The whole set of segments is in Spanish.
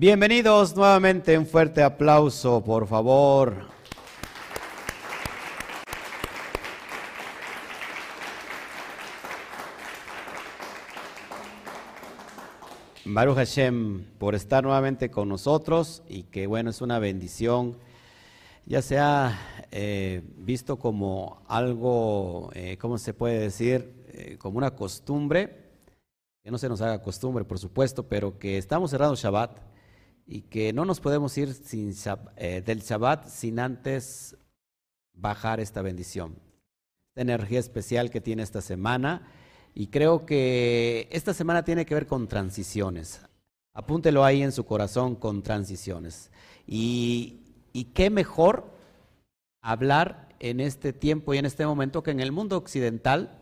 Bienvenidos nuevamente, un fuerte aplauso, por favor. Baruch Hashem por estar nuevamente con nosotros y que bueno, es una bendición. Ya se ha eh, visto como algo, eh, ¿cómo se puede decir? Eh, como una costumbre, que no se nos haga costumbre, por supuesto, pero que estamos cerrando Shabbat y que no nos podemos ir sin, eh, del Shabbat sin antes bajar esta bendición, esta energía especial que tiene esta semana. Y creo que esta semana tiene que ver con transiciones. Apúntelo ahí en su corazón con transiciones. Y, y qué mejor hablar en este tiempo y en este momento que en el mundo occidental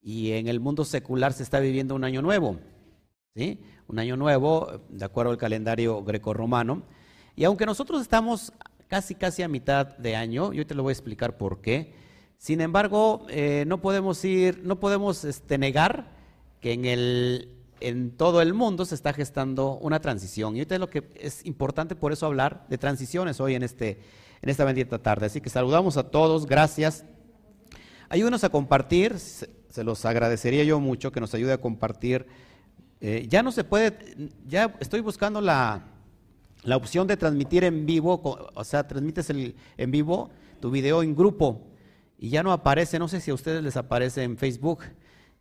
y en el mundo secular se está viviendo un año nuevo. ¿Sí? un año nuevo, de acuerdo al calendario greco-romano. Y aunque nosotros estamos casi, casi a mitad de año, yo te lo voy a explicar por qué. Sin embargo, eh, no podemos ir, no podemos este, negar que en, el, en todo el mundo se está gestando una transición. Y ahorita es lo que es importante por eso hablar de transiciones hoy en, este, en esta bendita tarde. Así que saludamos a todos, gracias. Ayúdenos a compartir, se los agradecería yo mucho que nos ayude a compartir eh, ya no se puede, ya estoy buscando la, opción de transmitir en vivo, o sea, transmites el, en vivo tu video en grupo y ya no aparece, no sé si a ustedes les aparece en Facebook,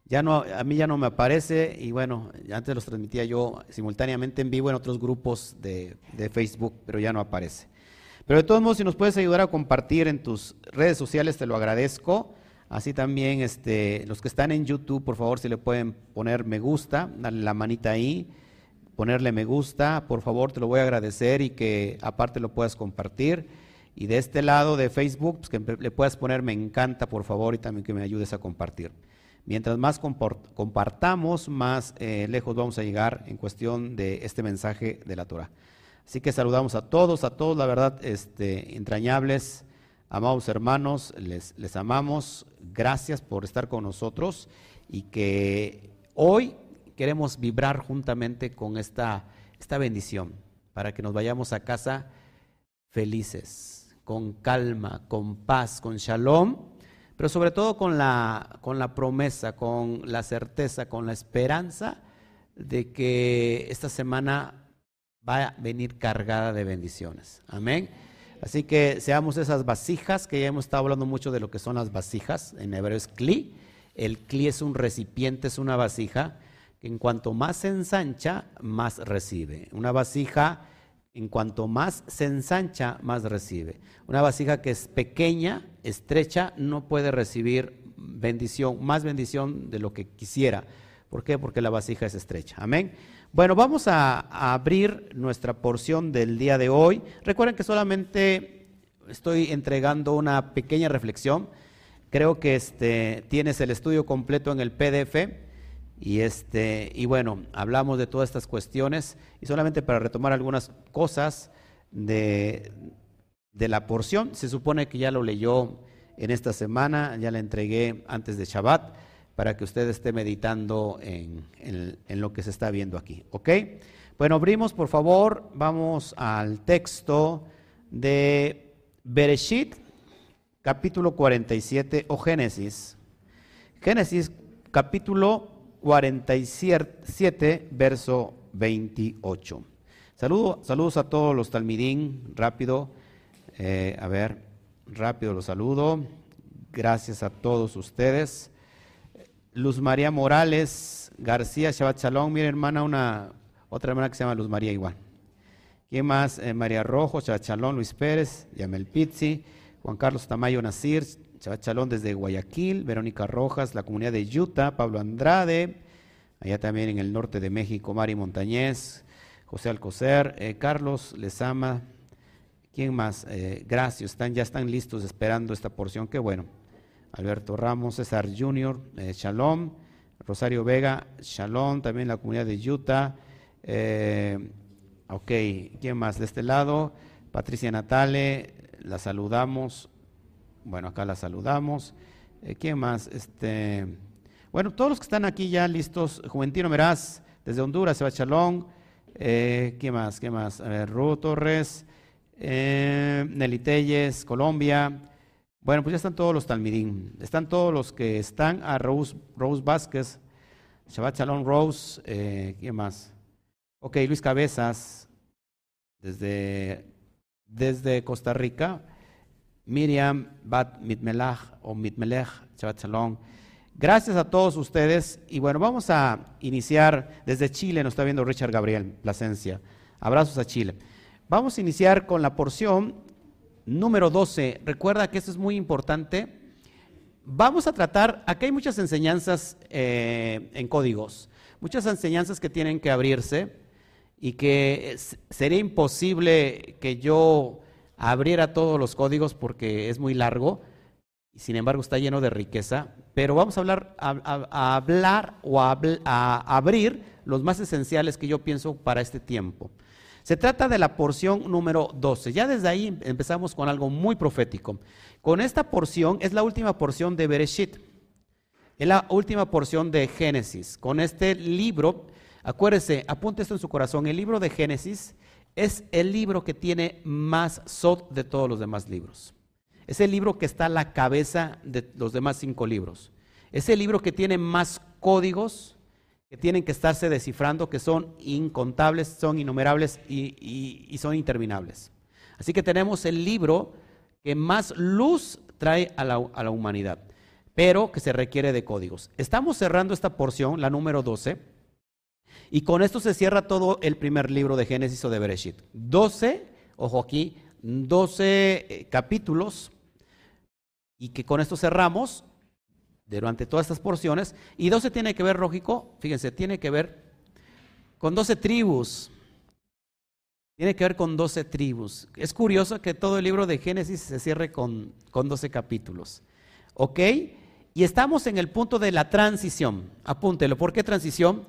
ya no, a mí ya no me aparece y bueno, antes los transmitía yo simultáneamente en vivo en otros grupos de, de Facebook, pero ya no aparece. Pero de todos modos, si nos puedes ayudar a compartir en tus redes sociales, te lo agradezco. Así también este, los que están en YouTube, por favor, si le pueden poner me gusta, darle la manita ahí, ponerle me gusta, por favor, te lo voy a agradecer y que aparte lo puedas compartir. Y de este lado de Facebook, pues que le puedas poner me encanta, por favor, y también que me ayudes a compartir. Mientras más compartamos, más eh, lejos vamos a llegar en cuestión de este mensaje de la Torah. Así que saludamos a todos, a todos, la verdad, este, entrañables. Amados hermanos, les, les amamos, gracias por estar con nosotros y que hoy queremos vibrar juntamente con esta, esta bendición para que nos vayamos a casa felices, con calma, con paz, con shalom, pero sobre todo con la, con la promesa, con la certeza, con la esperanza de que esta semana va a venir cargada de bendiciones. Amén. Así que seamos esas vasijas, que ya hemos estado hablando mucho de lo que son las vasijas, en hebreo es cli. El cli es un recipiente, es una vasija, que en cuanto más se ensancha, más recibe. Una vasija, en cuanto más se ensancha, más recibe. Una vasija que es pequeña, estrecha, no puede recibir bendición, más bendición de lo que quisiera. ¿Por qué? Porque la vasija es estrecha. Amén. Bueno, vamos a, abrir nuestra porción del día de hoy. Recuerden que solamente estoy entregando una pequeña reflexión. Creo que este, tienes el estudio completo en el PDF. Y, este, y bueno, hablamos de todas estas cuestiones. Y solamente para retomar algunas cosas de, de la porción, se supone que ya lo leyó en esta semana, ya la entregué antes de Shabbat para que usted esté meditando en, lo que se está viendo aquí. ¿Ok? Bueno, abrimos por favor, vamos al texto de Bereshit, capítulo 47, o Génesis. Génesis, capítulo 47, verso 28. Saludo, saludos a todos los talmidín, rápido. Eh, a ver, rápido los saludo. Gracias a todos ustedes. Luz María Morales García, Shabbat Shalom. Mira, hermana, una otra hermana que se llama Luz María igual. ¿Quién más? Eh, María Rojo, Shabbat Luis Pérez, Yamel Pizzi, Juan Carlos Tamayo Nasir, Shabbat Shalom desde Guayaquil, Verónica Rojas, la comunidad de Utah, Pablo Andrade, allá también en el norte de México, Mari Montañez, José Alcocer, eh, Carlos Lezama, ¿quién más? Eh, gracias, están, ya están listos esperando esta porción, qué bueno. Alberto Ramos, César Junior, eh, Shalom, Rosario Vega, Shalom, también la comunidad de Utah. Eh, ok, ¿quién más de este lado? Patricia Natale, la saludamos. Bueno, acá la saludamos. Eh, ¿Quién más? Este, bueno, todos los que están aquí ya listos. Juventino Meraz, desde Honduras, Seba Shalom. Eh, ¿Qué más? ¿Qué más? A Torres, eh, Nelly Telles, Colombia. Bueno, pues ya están todos los Talmidín. Están todos los que están a Rose, Rose Vázquez, Shabbat Shalom Rose. Eh, ¿Quién más? Ok, Luis Cabezas, desde, desde Costa Rica. Miriam Bat Mitmelach o Mitmelech, Shabbat Shalom. Gracias a todos ustedes. Y bueno, vamos a iniciar desde Chile, nos está viendo Richard Gabriel Plasencia. Abrazos a Chile. Vamos a iniciar con la porción número 12. Recuerda que esto es muy importante. Vamos a tratar, aquí hay muchas enseñanzas eh, en códigos, muchas enseñanzas que tienen que abrirse y que sería imposible que yo abriera todos los códigos porque es muy largo y sin embargo está lleno de riqueza, pero vamos a hablar, a, hablar o a, abrir los más esenciales que yo pienso para este tiempo. Se trata de la porción número 12. Ya desde ahí empezamos con algo muy profético. Con esta porción es la última porción de Bereshit. Es la última porción de Génesis. Con este libro, acuérdese, apunte esto en su corazón, el libro de Génesis es el libro que tiene más sot de todos los demás libros. Es el libro que está a la cabeza de los demás cinco libros. Es el libro que tiene más códigos que tienen que estarse descifrando, que son incontables, son innumerables y, son interminables. Así que tenemos el libro que más luz trae a la, a la humanidad, pero que se requiere de códigos. Estamos cerrando esta porción, la número 12, y con esto se cierra todo el primer libro de Génesis o de Bereshit. 12, ojo aquí, 12 eh, capítulos y que con esto cerramos durante todas estas porciones. Y 12 tiene que ver, lógico, fíjense, tiene que ver con 12 tribus. Tiene que ver con 12 tribus. Es curioso que todo el libro de Génesis se cierre con, con 12 capítulos. ¿Ok? Y estamos en el punto de la transición. Apúntelo. ¿Por qué transición?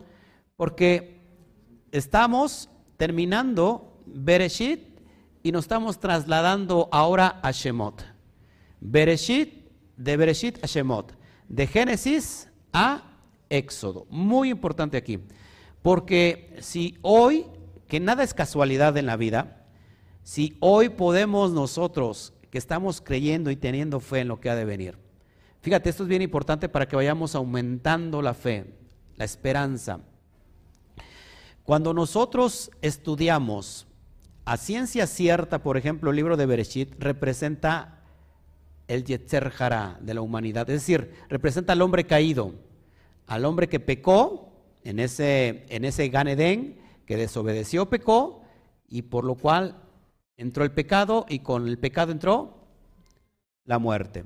Porque estamos terminando Bereshit y nos estamos trasladando ahora a Shemot. Bereshit, de Bereshit a Shemot, de Génesis a Éxodo. Muy importante aquí, porque si hoy, que nada es casualidad en la vida, si hoy podemos nosotros, que estamos creyendo y teniendo fe en lo que ha de venir, fíjate, esto es bien importante para que vayamos aumentando la fe, la esperanza. Cuando nosotros estudiamos a ciencia cierta, por ejemplo, el libro de Bereshit representa el Yetzer Hara de la humanidad, es decir, representa al hombre caído, al hombre que pecó en ese, en ese que desobedeció, pecó, y por lo cual entró el pecado, y con el pecado entró la muerte.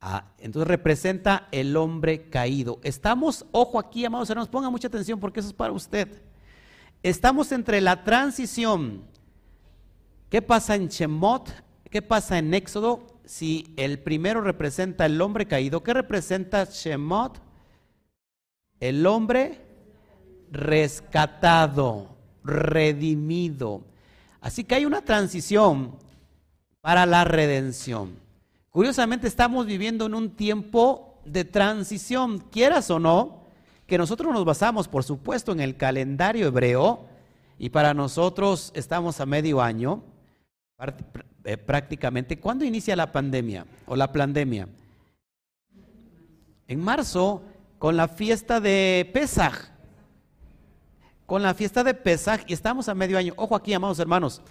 Ah, entonces representa el hombre caído. Estamos, ojo aquí, amados hermanos, pongan mucha atención porque eso es para usted. Estamos entre la transición ¿Qué pasa en Shemot? ¿Qué pasa en Éxodo? Si el primero representa el hombre caído, ¿qué representa Shemot? El hombre rescatado, redimido. Así que hay una transición para la redención. Curiosamente estamos viviendo en un tiempo de transición, quieras o no, que nosotros nos basamos, por supuesto, en el calendario hebreo, y para nosotros estamos a medio año, prácticamente. ¿Cuándo inicia la pandemia o la pandemia? En marzo, con la fiesta de Pesaj. Con la fiesta de Pesaj y estamos a medio año. Ojo aquí, amados hermanos,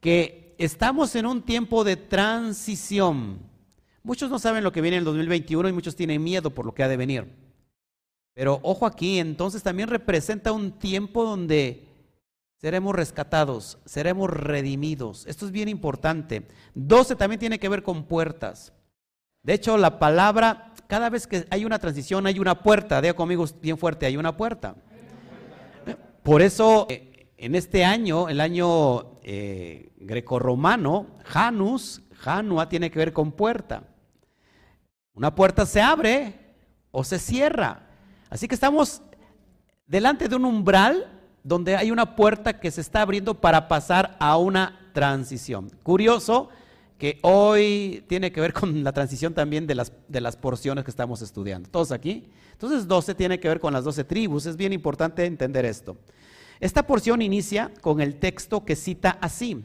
que estamos en un tiempo de transición. Muchos no saben lo que viene en el 2021 y muchos tienen miedo por lo que ha de venir. Pero ojo aquí, entonces también representa un tiempo donde seremos rescatados, seremos redimidos. Esto es bien importante. 12 también tiene que ver con puertas. De hecho, la palabra, cada vez que hay una transición, hay una puerta. Diga conmigo bien fuerte, hay una puerta. Por eso, eh, en este año, el año eh, grecorromano, Janus, Janua tiene que ver con puerta. Una puerta se abre o se cierra. Así que estamos delante de un umbral donde hay una puerta que se está abriendo para pasar a una transición. Curioso que hoy tiene que ver con la transición también de las, de las porciones que estamos estudiando. ¿Todos aquí? Entonces 12 tiene que ver con las 12 tribus, es bien importante entender esto. Esta porción inicia con el texto que cita así.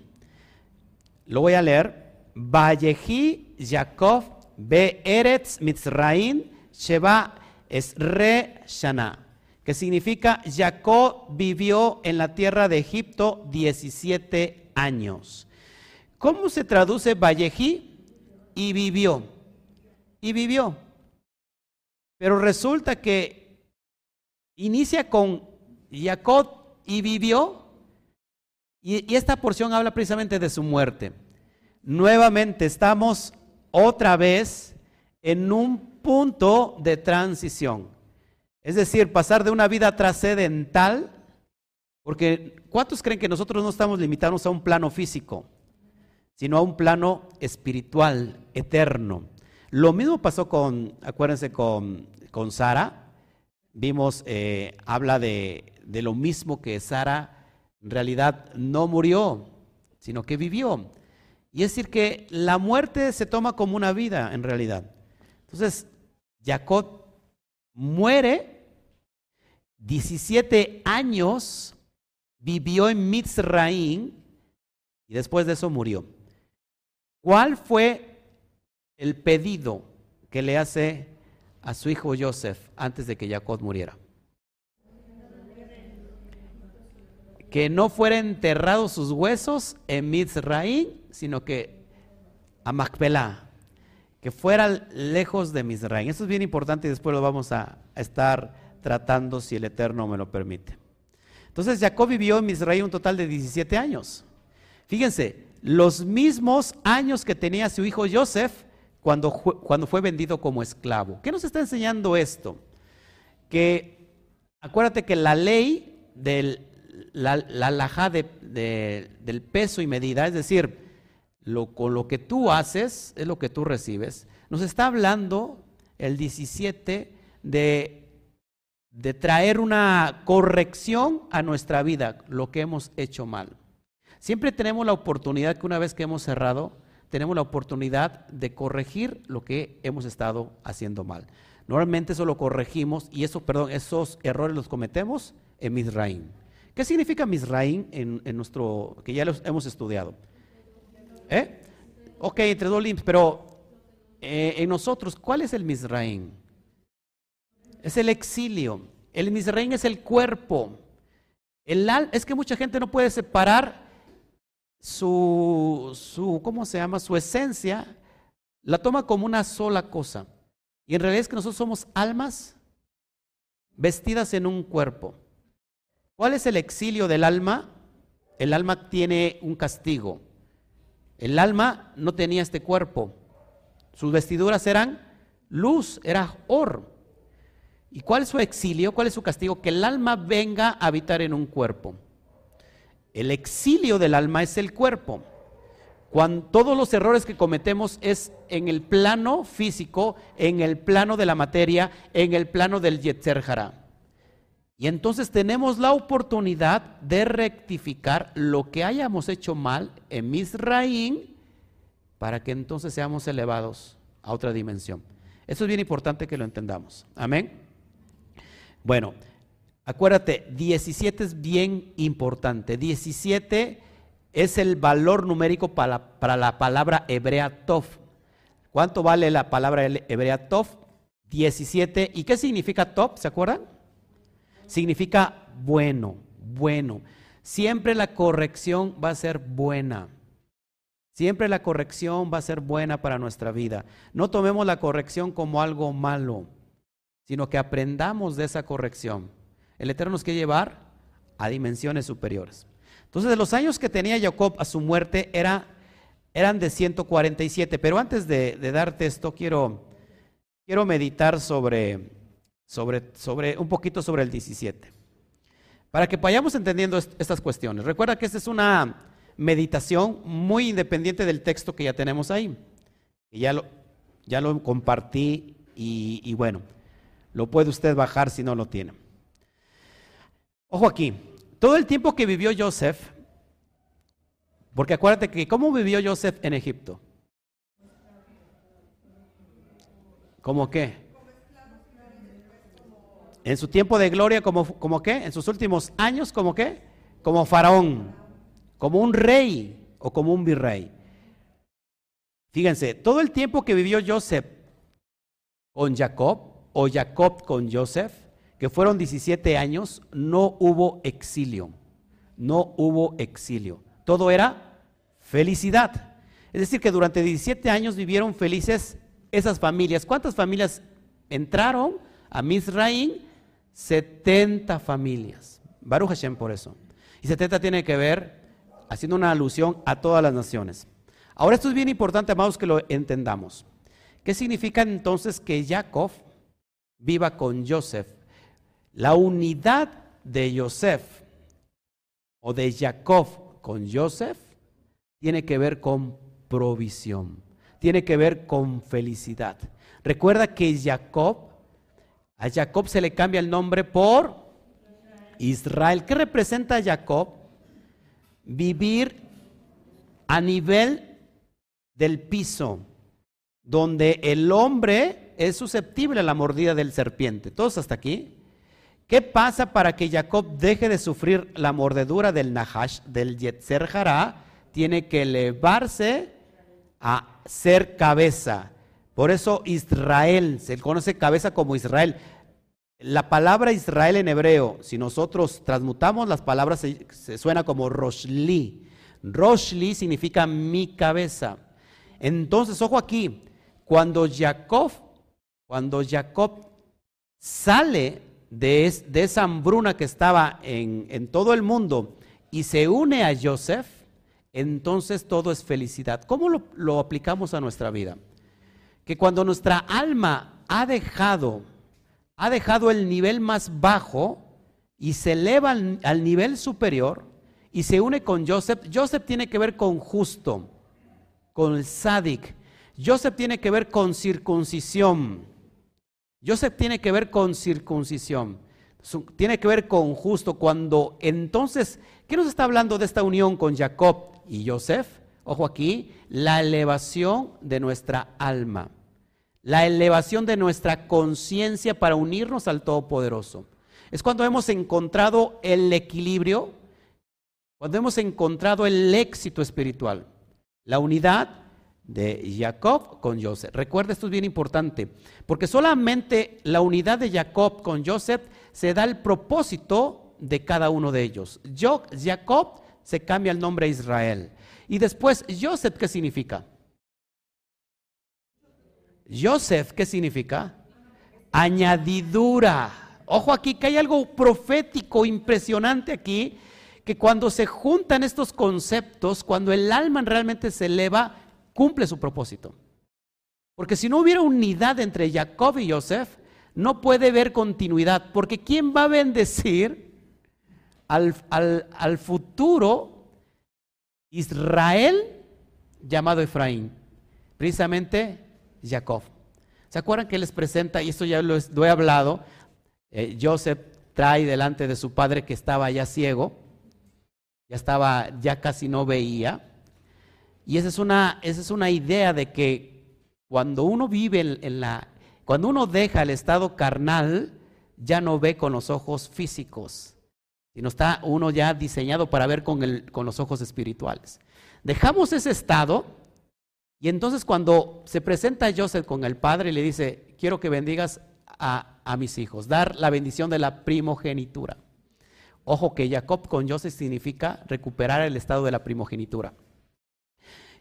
Lo voy a leer. Vallejí Jacob Be Eretz Mitzraim Sheba Esre Shana, que significa Jacob vivió en la tierra de Egipto 17 años. ¿Cómo se traduce Vallejí? Y vivió. Y vivió. Pero resulta que inicia con Jacob y vivió. Y, y esta porción habla precisamente de su muerte. Nuevamente estamos otra vez en un punto de transición. Es decir, pasar de una vida trascendental, porque ¿cuántos creen que nosotros no estamos limitados a un plano físico, sino a un plano espiritual, eterno? Lo mismo pasó con, acuérdense, con, con Sara. Vimos, eh, habla de, de lo mismo que Sara en realidad no murió, sino que vivió. Y es decir, que la muerte se toma como una vida en realidad. Entonces, Jacob muere, 17 años vivió en Mitzraim y después de eso murió. ¿Cuál fue el pedido que le hace a su hijo Joseph antes de que Jacob muriera? que no fueran enterrados sus huesos en Mizraim, sino que a Macpelá, que fuera lejos de Mizraim. Eso es bien importante y después lo vamos a, estar tratando si el Eterno me lo permite. Entonces Jacob vivió en Mizraim un total de 17 años. Fíjense, los mismos años que tenía su hijo Joseph cuando, cuando fue vendido como esclavo. ¿Qué nos está enseñando esto? Que acuérdate que la ley del la, la del peso y medida, es decir, lo, con lo que tú haces es lo que tú recibes, nos está hablando el 17 de, de traer una corrección a nuestra vida, lo que hemos hecho mal. Siempre tenemos la oportunidad que una vez que hemos cerrado, tenemos la oportunidad de corregir lo que hemos estado haciendo mal. Normalmente eso lo corregimos y eso, perdón, esos errores los cometemos en Misraim. ¿Qué significa Misraim en, nuestro, que ya los hemos estudiado? ¿Eh? Ok, entre dos limpios, pero eh, en nosotros, ¿cuál es el Misraim? Es el exilio. El Misraim es el cuerpo. El, es que mucha gente no puede separar su, su, ¿cómo se llama? Su esencia, la toma como una sola cosa. Y en realidad es que nosotros somos almas vestidas en un cuerpo. ¿Cuál es el exilio del alma? El alma tiene un castigo. El alma no tenía este cuerpo. Sus vestiduras eran luz, era or. ¿Y cuál es su exilio? ¿Cuál es su castigo? Que el alma venga a habitar en un cuerpo. El exilio del alma es el cuerpo. Cuando todos los errores que cometemos es en el plano físico, en el plano de la materia, en el plano del Yetzer y entonces tenemos la oportunidad de rectificar lo que hayamos hecho mal en Misraín para que entonces seamos elevados a otra dimensión. Eso es bien importante que lo entendamos. Amén. Bueno, acuérdate, 17 es bien importante. 17 es el valor numérico para, para la palabra hebrea tov. ¿Cuánto vale la palabra hebrea tov? 17. ¿Y qué significa tov? ¿Se acuerdan? significa bueno, bueno. Siempre la corrección va a ser buena. Siempre la corrección va a ser buena para nuestra vida. No tomemos la corrección como algo malo, sino que aprendamos de esa corrección. El Eterno nos quiere llevar a dimensiones superiores. Entonces, de los años que tenía Jacob a su muerte era, eran de 147. Pero antes de, darte esto, quiero, quiero meditar sobre sobre, sobre, un poquito sobre el 17. Para que vayamos entendiendo estas cuestiones. Recuerda que esta es una meditación muy independiente del texto que ya tenemos ahí. Ya lo, ya lo compartí y bueno, lo puede usted bajar si no lo tiene. Ojo aquí, todo el tiempo que vivió Joseph, porque acuérdate que cómo vivió Joseph en Egipto. ¿Cómo qué? En su tiempo de gloria, como, como qué? En sus últimos años, como qué? como faraón, como un rey o como un virrey. Fíjense, todo el tiempo que vivió Joseph con Jacob o Jacob con Joseph, que fueron 17 años, no hubo exilio. No hubo exilio. Todo era felicidad. Es decir, que durante 17 años vivieron felices esas familias. ¿Cuántas familias entraron a Misraim? 70 familias. Baruch Hashem por eso. Y 70 tiene que ver, haciendo una alusión a todas las naciones. Ahora esto es bien importante, amados, que lo entendamos. ¿Qué significa entonces que Jacob viva con Joseph? La unidad de Joseph o de Jacob con Joseph tiene que ver con provisión, tiene que ver con felicidad. Recuerda que Jacob, a Jacob se le cambia el nombre por Israel. ¿Qué representa Jacob? Vivir a nivel del piso, donde el hombre es susceptible a la mordida del serpiente. ¿Todos hasta aquí? ¿Qué pasa para que Jacob deje de sufrir la mordedura del Nahash, del Yetzer Hará? Tiene que elevarse a ser cabeza. Por eso Israel, se conoce cabeza como Israel. La palabra Israel en hebreo, si nosotros transmutamos las palabras, se, suena como Roshli. Roshli significa mi cabeza. Entonces, ojo aquí, cuando Jacob, cuando Jacob sale de, esa hambruna que estaba en, todo el mundo y se une a Joseph, entonces todo es felicidad. ¿Cómo lo, aplicamos a nuestra vida? Que cuando nuestra alma ha dejado, ha dejado el nivel más bajo y se eleva al, nivel superior y se une con Joseph, Joseph tiene que ver con justo con el Sadik. Joseph tiene que ver con circuncisión. Joseph tiene que ver con circuncisión. Tiene que ver con justo. Cuando entonces, ¿qué nos está hablando de esta unión con Jacob y Joseph? Ojo aquí, la elevación de nuestra alma. La elevación de nuestra conciencia para unirnos al Todopoderoso. Es cuando hemos encontrado el equilibrio, cuando hemos encontrado el éxito espiritual. La unidad de Jacob con Joseph. Recuerda, esto es bien importante, porque solamente la unidad de Jacob con Joseph se da el propósito de cada uno de ellos. Yo, Jacob se cambia el nombre a Israel. Y después, Joseph, ¿qué significa? Joseph, ¿qué significa? Añadidura. Ojo aquí que hay algo profético impresionante aquí que cuando se juntan estos conceptos, cuando el alma realmente se eleva, cumple su propósito. Porque si no hubiera unidad entre Jacob y Joseph, no puede haber continuidad. Porque ¿quién va a bendecir al, al futuro Israel llamado Efraín? Precisamente Jacob. ¿Se acuerdan que les presenta, y esto ya lo, he hablado, eh, Joseph trae delante de su padre que estaba ya ciego, ya estaba, ya casi no veía. Y esa es una, esa es una idea de que cuando uno vive en, la, cuando uno deja el estado carnal, ya no ve con los ojos físicos, sino está uno ya diseñado para ver con, el, con los ojos espirituales. Dejamos ese estado y entonces cuando se presenta Joseph con el padre, le dice, quiero que bendigas a, a mis hijos, dar la bendición de la primogenitura. Ojo que Jacob con Joseph significa recuperar el estado de la primogenitura.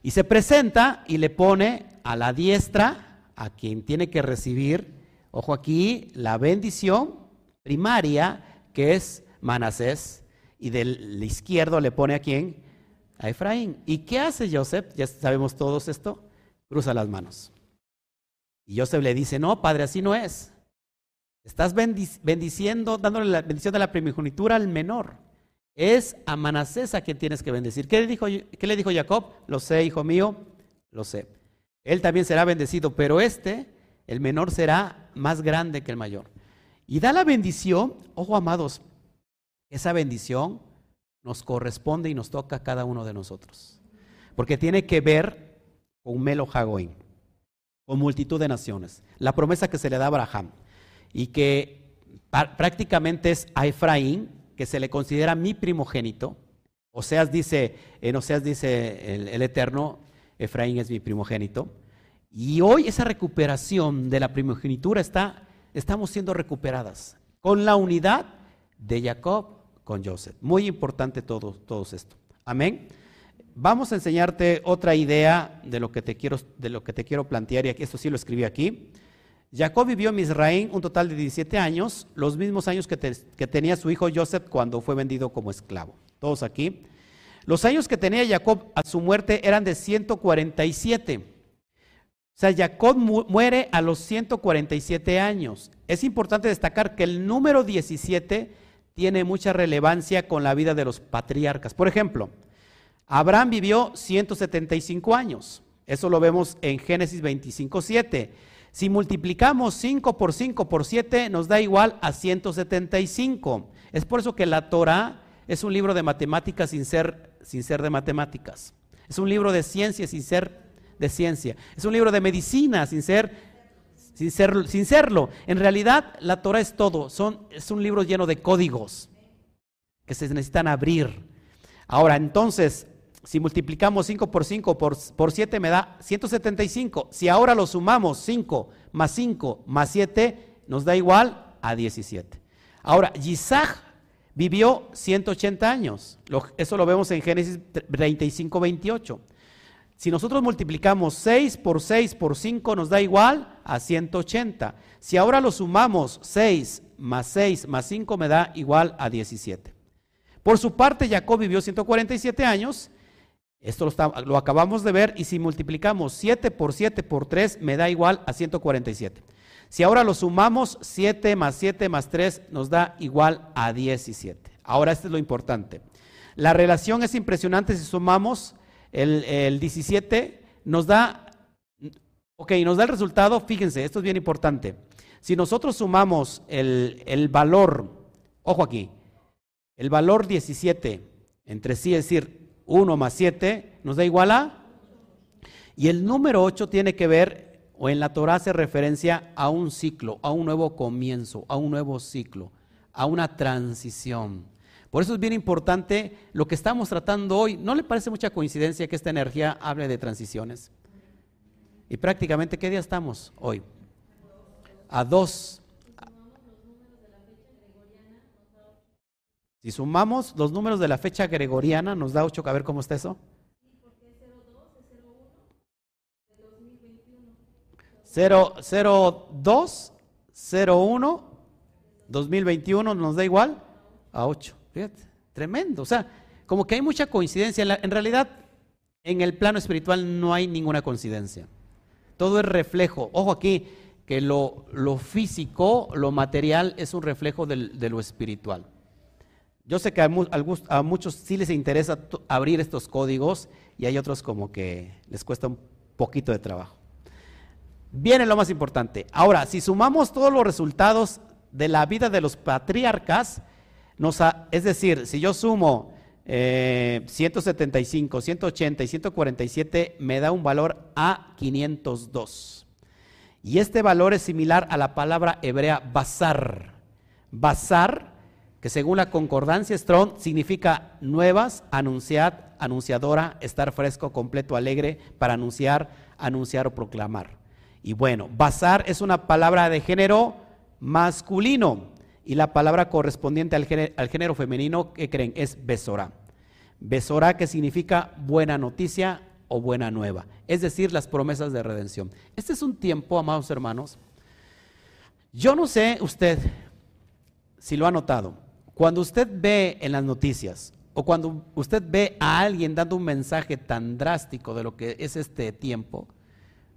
Y se presenta y le pone a la diestra a quien tiene que recibir, ojo aquí, la bendición primaria que es Manasés y del izquierdo le pone a quién? A Efraín. ¿Y qué hace Joseph? Ya sabemos todos esto. Cruza las manos. Y Joseph le dice, no, padre, así no es. Estás bendiciendo, dándole la bendición de la primogenitura al menor. Es a Manasés a quien tienes que bendecir. ¿Qué le, dijo, ¿Qué le dijo Jacob? Lo sé, hijo mío, lo sé. Él también será bendecido, pero este, el menor, será más grande que el mayor. Y da la bendición, ojo amados, esa bendición nos corresponde y nos toca a cada uno de nosotros. Porque tiene que ver con Melo Hagoin, con multitud de naciones. La promesa que se le da a Abraham y que prácticamente es a Efraín, que se le considera mi primogénito. Oseas dice, en Oseas dice el, Eterno, Efraín es mi primogénito. Y hoy esa recuperación de la primogenitura está, estamos siendo recuperadas con la unidad de Jacob con Joseph. Muy importante todo, todo esto. Amén. Vamos a enseñarte otra idea de lo que te quiero, de lo que te quiero plantear, y esto sí lo escribí aquí. Jacob vivió en Misraín un total de 17 años, los mismos años que, tenía su hijo Joseph cuando fue vendido como esclavo. Todos aquí. Los años que tenía Jacob a su muerte eran de 147. O sea, Jacob muere a los 147 años. Es importante destacar que el número 17 tiene mucha relevancia con la vida de los patriarcas. Por ejemplo, Abraham vivió 175 años. Eso lo vemos en Génesis 25, 7. Si multiplicamos 5 por 5 por 7, nos da igual a 175. Es por eso que la Torah es un libro de matemáticas sin ser, sin ser de matemáticas. Es un libro de ciencia sin ser de ciencia. Es un libro de medicina sin ser, sin, sin serlo. En realidad, la Torah es todo. Son, es un libro lleno de códigos que se necesitan abrir. Ahora, entonces, si multiplicamos 5 por 5 por, por 7 me da 175. Si ahora lo sumamos 5 más 5 más 7, nos da igual a 17. Ahora, Isaac vivió 180 años. eso lo vemos en Génesis 35, 28. Si nosotros multiplicamos 6 por 6 por 5 nos da igual a 180. Si ahora lo sumamos 6 más 6 más 5 me da igual a 17. Por su parte, Jacob vivió 147 años. Esto lo, lo acabamos de ver y si multiplicamos 7 por 7 por 3 me da igual a 147. Si ahora lo sumamos, 7 más 7 más 3 nos da igual a 17. Ahora, esto es lo importante. La relación es impresionante si sumamos el, 17 nos da, ok, nos da el resultado, fíjense, esto es bien importante. Si nosotros sumamos el, el valor, ojo aquí, el valor 17 entre sí, es decir, 1 más 7, nos da igual a, y el número 8 tiene que ver, o en la Torah hace referencia a un ciclo, a un nuevo comienzo, a un nuevo ciclo, a una transición. Por eso es bien importante lo que estamos tratando hoy. ¿No le parece mucha coincidencia que esta energía hable de transiciones? Y prácticamente, ¿qué día estamos hoy? A dos. Si sumamos los números de la fecha gregoriana, nos da ocho. A ver cómo está eso. 02, 01, 2021 nos da igual a 8. Fíjate, tremendo. O sea, como que hay mucha coincidencia. En realidad, en el plano espiritual no hay ninguna coincidencia. Todo es reflejo. Ojo aquí, que lo, lo físico, lo material, es un reflejo de lo espiritual. Yo sé que a, muchos sí les interesa abrir estos códigos y hay otros como que les cuesta un poquito de trabajo. Viene lo más importante. Ahora, si sumamos todos los resultados de la vida de los patriarcas, es decir, si yo sumo 175, 180 y 147, me da un valor a 502. Y este valor es similar a la palabra hebrea bazar. Bazar, que según la concordancia Strong significa nuevas, anunciar, anunciadora, estar fresco, completo, alegre, para anunciar, anunciar o proclamar. Y bueno, bazar es una palabra de género masculino y la palabra correspondiente al género, femenino, ¿qué creen? Es besora. Besora que significa buena noticia o buena nueva, es decir, las promesas de redención. Este es un tiempo, amados hermanos. Yo no sé usted si lo ha notado. Cuando usted ve en las noticias o cuando usted ve a alguien dando un mensaje tan drástico de lo que es este tiempo,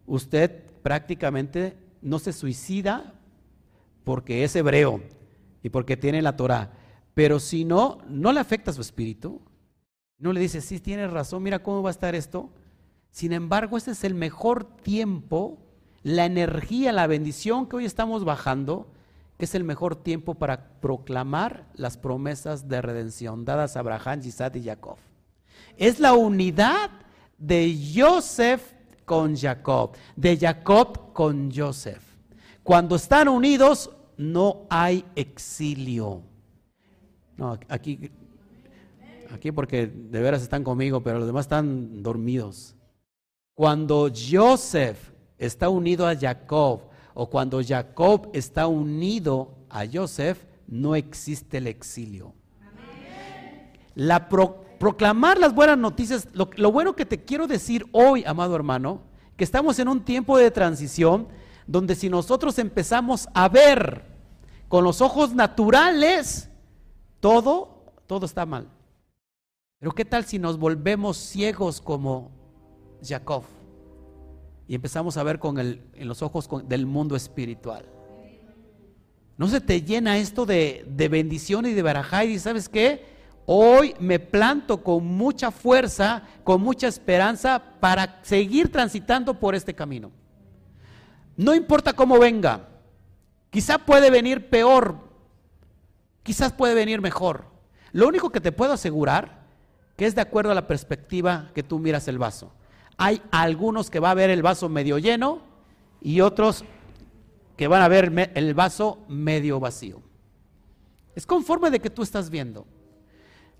usted prácticamente no se suicida porque es hebreo, y porque tiene la Torah. Pero si no, no le afecta a su espíritu. No le dice, sí, tienes razón, mira cómo va a estar esto. Sin embargo, este es el mejor tiempo, la energía, la bendición que hoy estamos bajando, que es el mejor tiempo para proclamar las promesas de redención dadas a Abraham, Isaac y Jacob. Es la unidad de Joseph con Jacob, de Jacob con Joseph. Cuando están unidos, no hay exilio. No, aquí, aquí porque de veras están conmigo, pero los demás están dormidos. Cuando Joseph está unido a Jacob o cuando Jacob está unido a Joseph, no existe el exilio. La proclamar las buenas noticias, lo, lo bueno que te quiero decir hoy, amado hermano, que estamos en un tiempo de transición donde si nosotros empezamos a ver con los ojos naturales, todo, todo está mal. Pero ¿qué tal si nos volvemos ciegos como Jacob y empezamos a ver con el, en los ojos del mundo espiritual? ¿No se te llena esto de, de y de barajá y sabes qué? Hoy me planto con mucha fuerza, con mucha esperanza para seguir transitando por este camino. No importa cómo venga, quizá puede venir peor, quizás puede venir mejor. Lo único que te puedo asegurar que es de acuerdo a la perspectiva que tú miras el vaso. Hay algunos que va a ver el vaso medio lleno y otros que van a ver el vaso medio vacío. Es conforme de que tú estás viendo.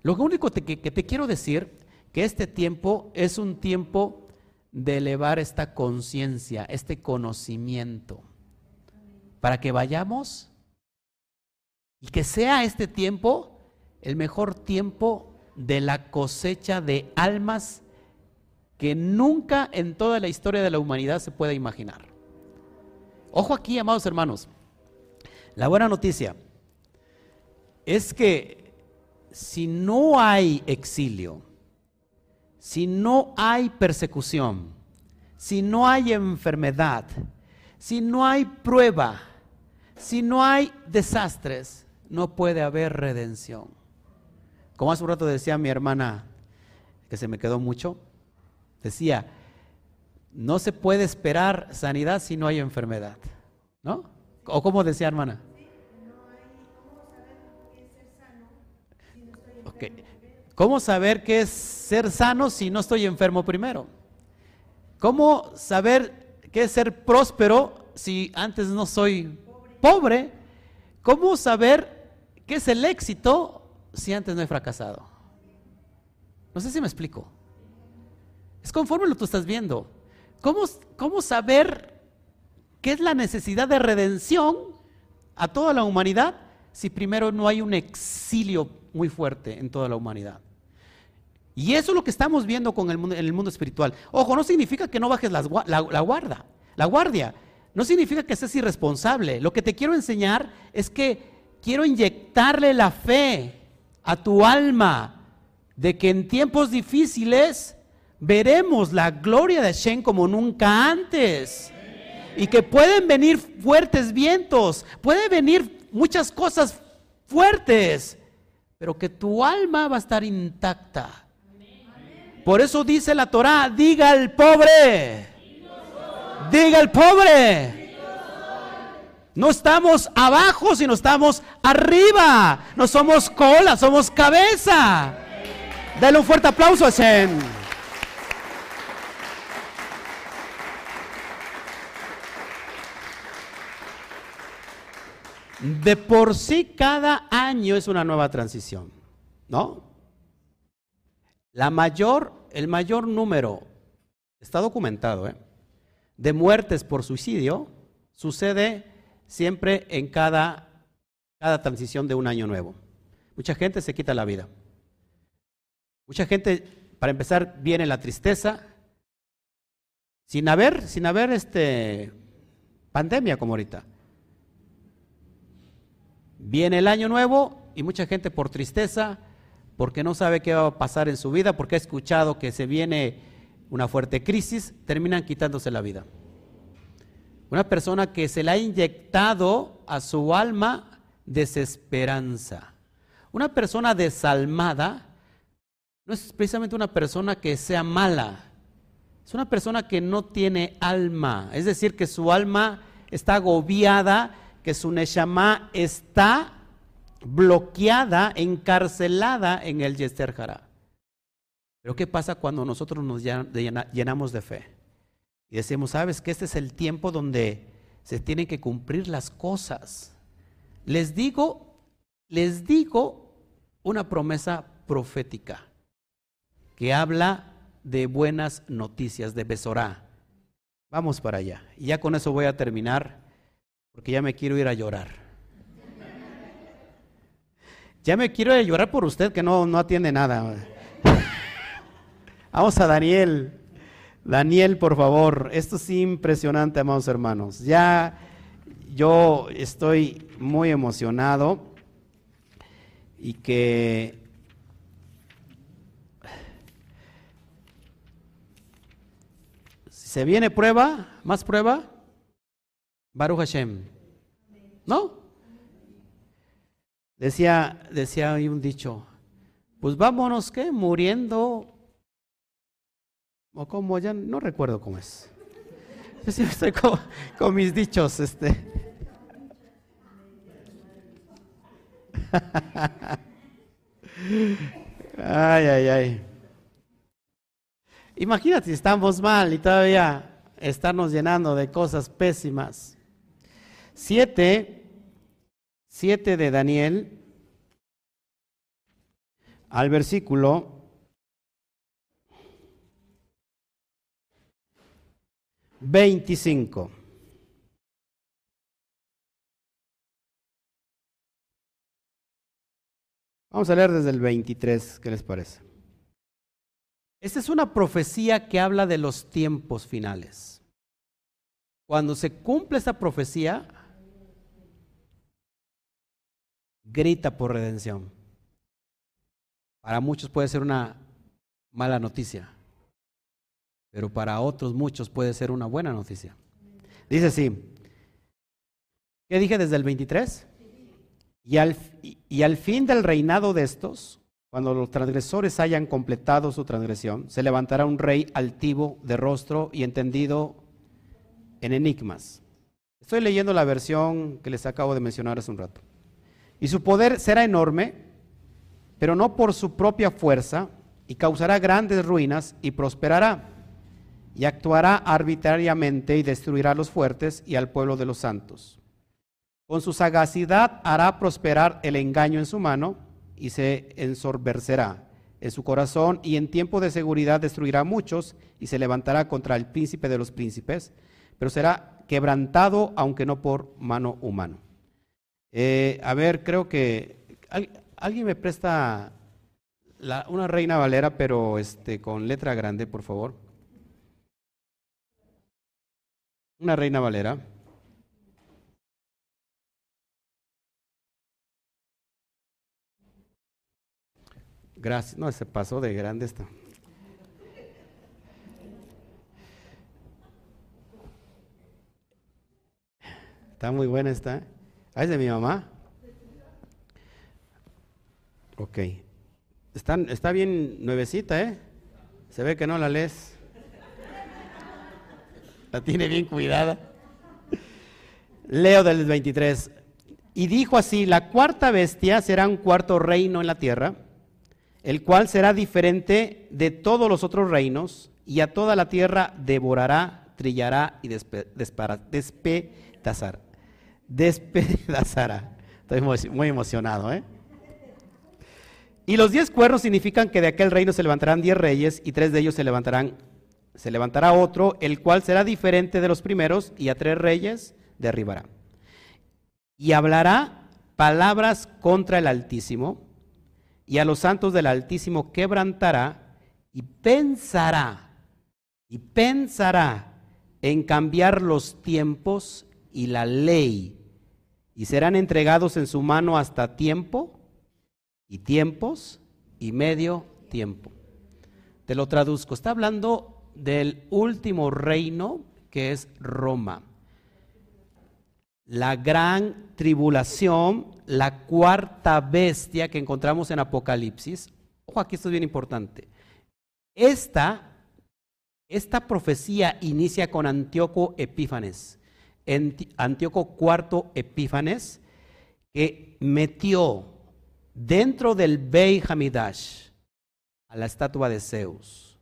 Lo único que, que te quiero decir que este tiempo es un tiempo de elevar esta conciencia, este conocimiento, para que vayamos y que sea este tiempo el mejor tiempo de la cosecha de almas que nunca en toda la historia de la humanidad se puede imaginar. Ojo aquí, amados hermanos. La buena noticia es que si no hay exilio, si no hay persecución, si no hay enfermedad, si no hay prueba, si no hay desastres, no puede haber redención. Como hace un rato decía mi hermana, que se me quedó mucho, decía, no se puede esperar sanidad si no hay enfermedad. ¿No? ¿O cómo decía hermana? Okay. ¿Cómo saber qué es ser sano si no estoy enfermo primero? ¿Cómo saber qué es ser próspero si antes no soy pobre? ¿Cómo saber qué es el éxito si antes no he fracasado? No sé si me explico. Es conforme lo que tú estás viendo. ¿Cómo, ¿Cómo saber qué es la necesidad de redención a toda la humanidad si primero no hay un exilio muy fuerte en toda la humanidad? Y eso es lo que estamos viendo con el mundo, en el mundo espiritual. Ojo, no significa que no bajes la, la, guarda, la guardia. No significa que seas irresponsable. Lo que te quiero enseñar es que quiero inyectarle la fe a tu alma de que en tiempos difíciles veremos la gloria de Shen como nunca antes. Y que pueden venir fuertes vientos, pueden venir muchas cosas fuertes, pero que tu alma va a estar intacta. Por eso dice la Torá, diga al pobre, diga al pobre. No estamos abajo, sino estamos arriba. No somos cola, somos cabeza. Dale un fuerte aplauso a Shen. De por sí cada año es una nueva transición, ¿no? La mayor, el mayor número, está documentado, ¿eh? de muertes por suicidio sucede siempre en cada, cada transición de un año nuevo. Mucha gente se quita la vida. Mucha gente, para empezar, viene la tristeza, sin haber, sin haber este, pandemia como ahorita. Viene el año nuevo y mucha gente por tristeza porque no sabe qué va a pasar en su vida, porque ha escuchado que se viene una fuerte crisis, terminan quitándose la vida. Una persona que se le ha inyectado a su alma desesperanza. Una persona desalmada no es precisamente una persona que sea mala, es una persona que no tiene alma, es decir, que su alma está agobiada, que su neshama está bloqueada, encarcelada en el Yester Pero ¿qué pasa cuando nosotros nos llenamos de fe? Y decimos, sabes que este es el tiempo donde se tienen que cumplir las cosas. Les digo, les digo una promesa profética que habla de buenas noticias, de Besorá. Vamos para allá. Y ya con eso voy a terminar, porque ya me quiero ir a llorar. Ya me quiero ir a llorar por usted que no, no atiende nada. Vamos a Daniel. Daniel, por favor. Esto es impresionante, amados hermanos. Ya yo estoy muy emocionado y que se viene prueba, más prueba, Baruch Hashem. ¿No? Decía, decía ahí un dicho, pues vámonos, ¿qué? Muriendo. O como ya no recuerdo cómo es. Yo estoy con, con mis dichos, este. ay, ay, ay. Imagínate estamos mal y todavía estarnos llenando de cosas pésimas. Siete, siete de Daniel, al versículo veinticinco. Vamos a leer desde el 23, ¿qué les parece? Esta es una profecía que habla de los tiempos finales. Cuando se cumple esta profecía, grita por redención. Para muchos puede ser una mala noticia, pero para otros muchos puede ser una buena noticia. Dice así, ¿qué dije desde el 23? Y al, y al fin del reinado de estos, cuando los transgresores hayan completado su transgresión, se levantará un rey altivo de rostro y entendido en enigmas. Estoy leyendo la versión que les acabo de mencionar hace un rato. Y su poder será enorme, pero no por su propia fuerza, y causará grandes ruinas y prosperará, y actuará arbitrariamente y destruirá a los fuertes y al pueblo de los santos. Con su sagacidad hará prosperar el engaño en su mano y se ensorbercerá en su corazón y en tiempo de seguridad destruirá a muchos y se levantará contra el príncipe de los príncipes, pero será quebrantado aunque no por mano humana. Eh, a ver, creo que alguien me presta una reina valera, pero este, con letra grande, por favor. Una reina valera. Gracias. No, se pasó de grande esta. Está muy buena esta. Ah, es de mi mamá. Ok. Está, está bien nuevecita, ¿eh? Se ve que no la lees. La tiene bien cuidada. Leo del 23. Y dijo así, la cuarta bestia será un cuarto reino en la tierra el cual será diferente de todos los otros reinos, y a toda la tierra devorará, trillará y despedazará. Despedazará. Estoy muy emocionado, ¿eh? Y los diez cuernos significan que de aquel reino se levantarán diez reyes y tres de ellos se levantarán, se levantará otro, el cual será diferente de los primeros y a tres reyes derribará. Y hablará palabras contra el Altísimo y a los santos del Altísimo quebrantará y pensará, y pensará en cambiar los tiempos y la ley, y serán entregados en su mano hasta tiempo y tiempos y medio tiempo. Te lo traduzco, está hablando del último reino que es Roma la gran tribulación, la cuarta bestia que encontramos en Apocalipsis. Ojo, aquí esto es bien importante. Esta, esta profecía inicia con Antíoco Epífanes. Antíoco IV Epífanes, que metió dentro del Bey Hamidash a la estatua de Zeus.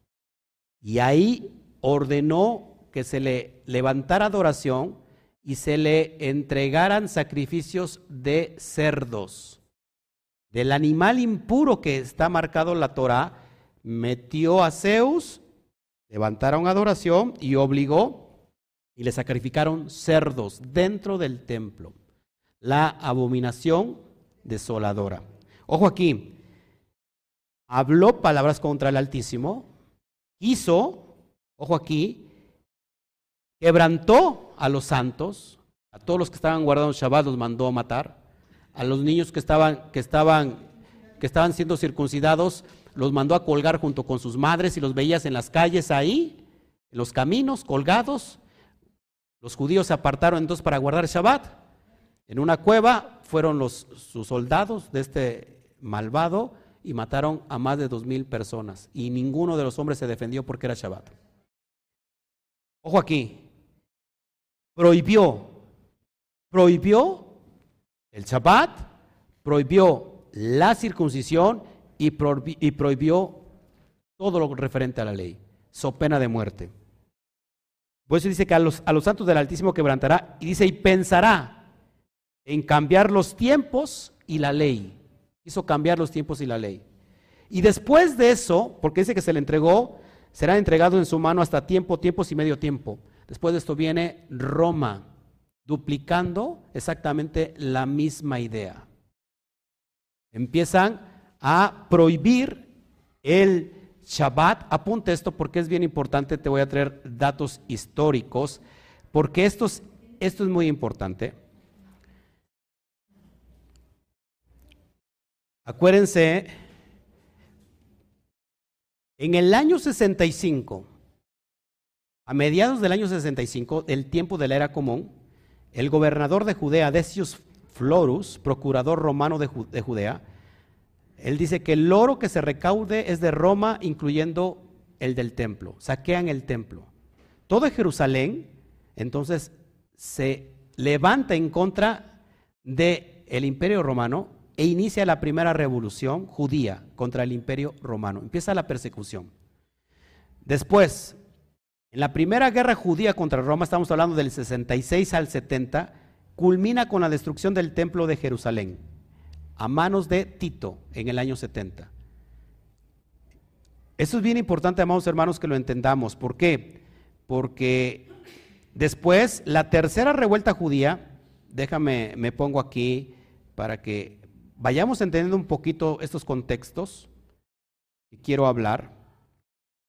Y ahí ordenó que se le levantara adoración y se le entregaran sacrificios de cerdos, del animal impuro que está marcado en la Torah, metió a Zeus, levantaron adoración y obligó y le sacrificaron cerdos dentro del templo. La abominación desoladora. Ojo aquí, habló palabras contra el Altísimo, hizo, ojo aquí, quebrantó a los santos, a todos los que estaban guardando Shabbat los mandó a matar, a los niños que estaban, que estaban, que estaban siendo circuncidados los mandó a colgar junto con sus madres y los veías en las calles ahí, en los caminos, colgados. Los judíos se apartaron entonces para guardar Shabbat. En una cueva fueron los, sus soldados de este malvado y mataron a más de dos mil personas. Y ninguno de los hombres se defendió porque era Shabbat. Ojo aquí, prohibió, prohibió el Shabbat, prohibió la circuncisión y prohibió todo lo referente a la ley, so pena de muerte. Por eso dice que a los, a los santos del Altísimo quebrantará y dice y pensará en cambiar los tiempos y la ley. Hizo cambiar los tiempos y la ley. Y después de eso, porque dice que se le entregó, será entregado en su mano hasta tiempo, tiempos y medio tiempo. Después de esto viene Roma, duplicando exactamente la misma idea. Empiezan a prohibir el Shabbat. Apunte esto porque es bien importante, te voy a traer datos históricos, porque esto es, esto es muy importante. Acuérdense, en el año 65, a mediados del año 65, el tiempo de la era común, el gobernador de Judea, Decius Florus, procurador romano de, Judea, él dice que el oro que se recaude es de Roma, incluyendo el del templo. Saquean el templo. Todo Jerusalén, entonces, se levanta en contra del el imperio romano e inicia la primera revolución judía contra el imperio romano. Empieza la persecución. Después, en la primera guerra judía contra Roma, estamos hablando del 66 al 70, culmina con la destrucción del templo de Jerusalén a manos de Tito en el año 70. Eso es bien importante, amados hermanos, que lo entendamos. ¿Por qué? Porque después, la tercera revuelta judía, déjame, me pongo aquí para que vayamos entendiendo un poquito estos contextos que quiero hablar.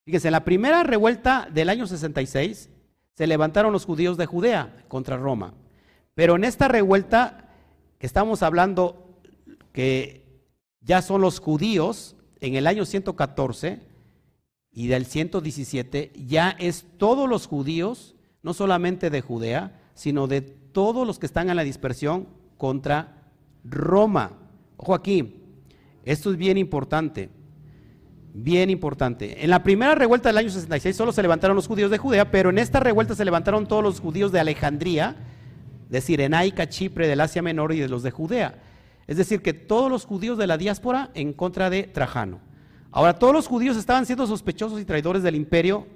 Fíjense, en la primera revuelta del año 66 se levantaron los judíos de Judea contra Roma. Pero en esta revuelta que estamos hablando que ya son los judíos en el año 114 y del 117, ya es todos los judíos, no solamente de Judea, sino de todos los que están en la dispersión contra Roma. Ojo aquí, esto es bien importante, bien importante. En la primera revuelta del año 66 solo se levantaron los judíos de Judea, pero en esta revuelta se levantaron todos los judíos de Alejandría, de Cirenaica, Chipre, del Asia Menor y de los de Judea. Es decir, que todos los judíos de la diáspora en contra de Trajano. Ahora, todos los judíos estaban siendo sospechosos y traidores del imperio,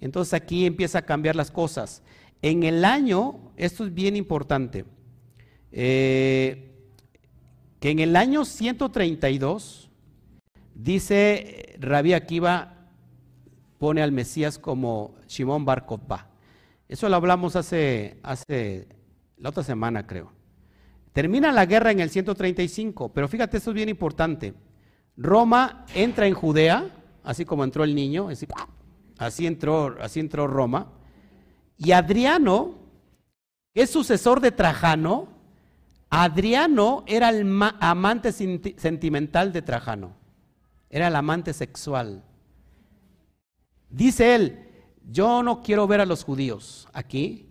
entonces aquí empieza a cambiar las cosas. En el año, esto es bien importante, eh, que en el año 132, dice Rabí Akiva, pone al Mesías como Shimon Bar Eso lo hablamos hace, hace la otra semana, creo. Termina la guerra en el 135, pero fíjate, esto es bien importante. Roma entra en Judea, así como entró el niño, así, entró, así entró Roma. Y Adriano, es sucesor de Trajano, Adriano era el amante sentimental de Trajano, era el amante sexual. Dice él, yo no quiero ver a los judíos aquí,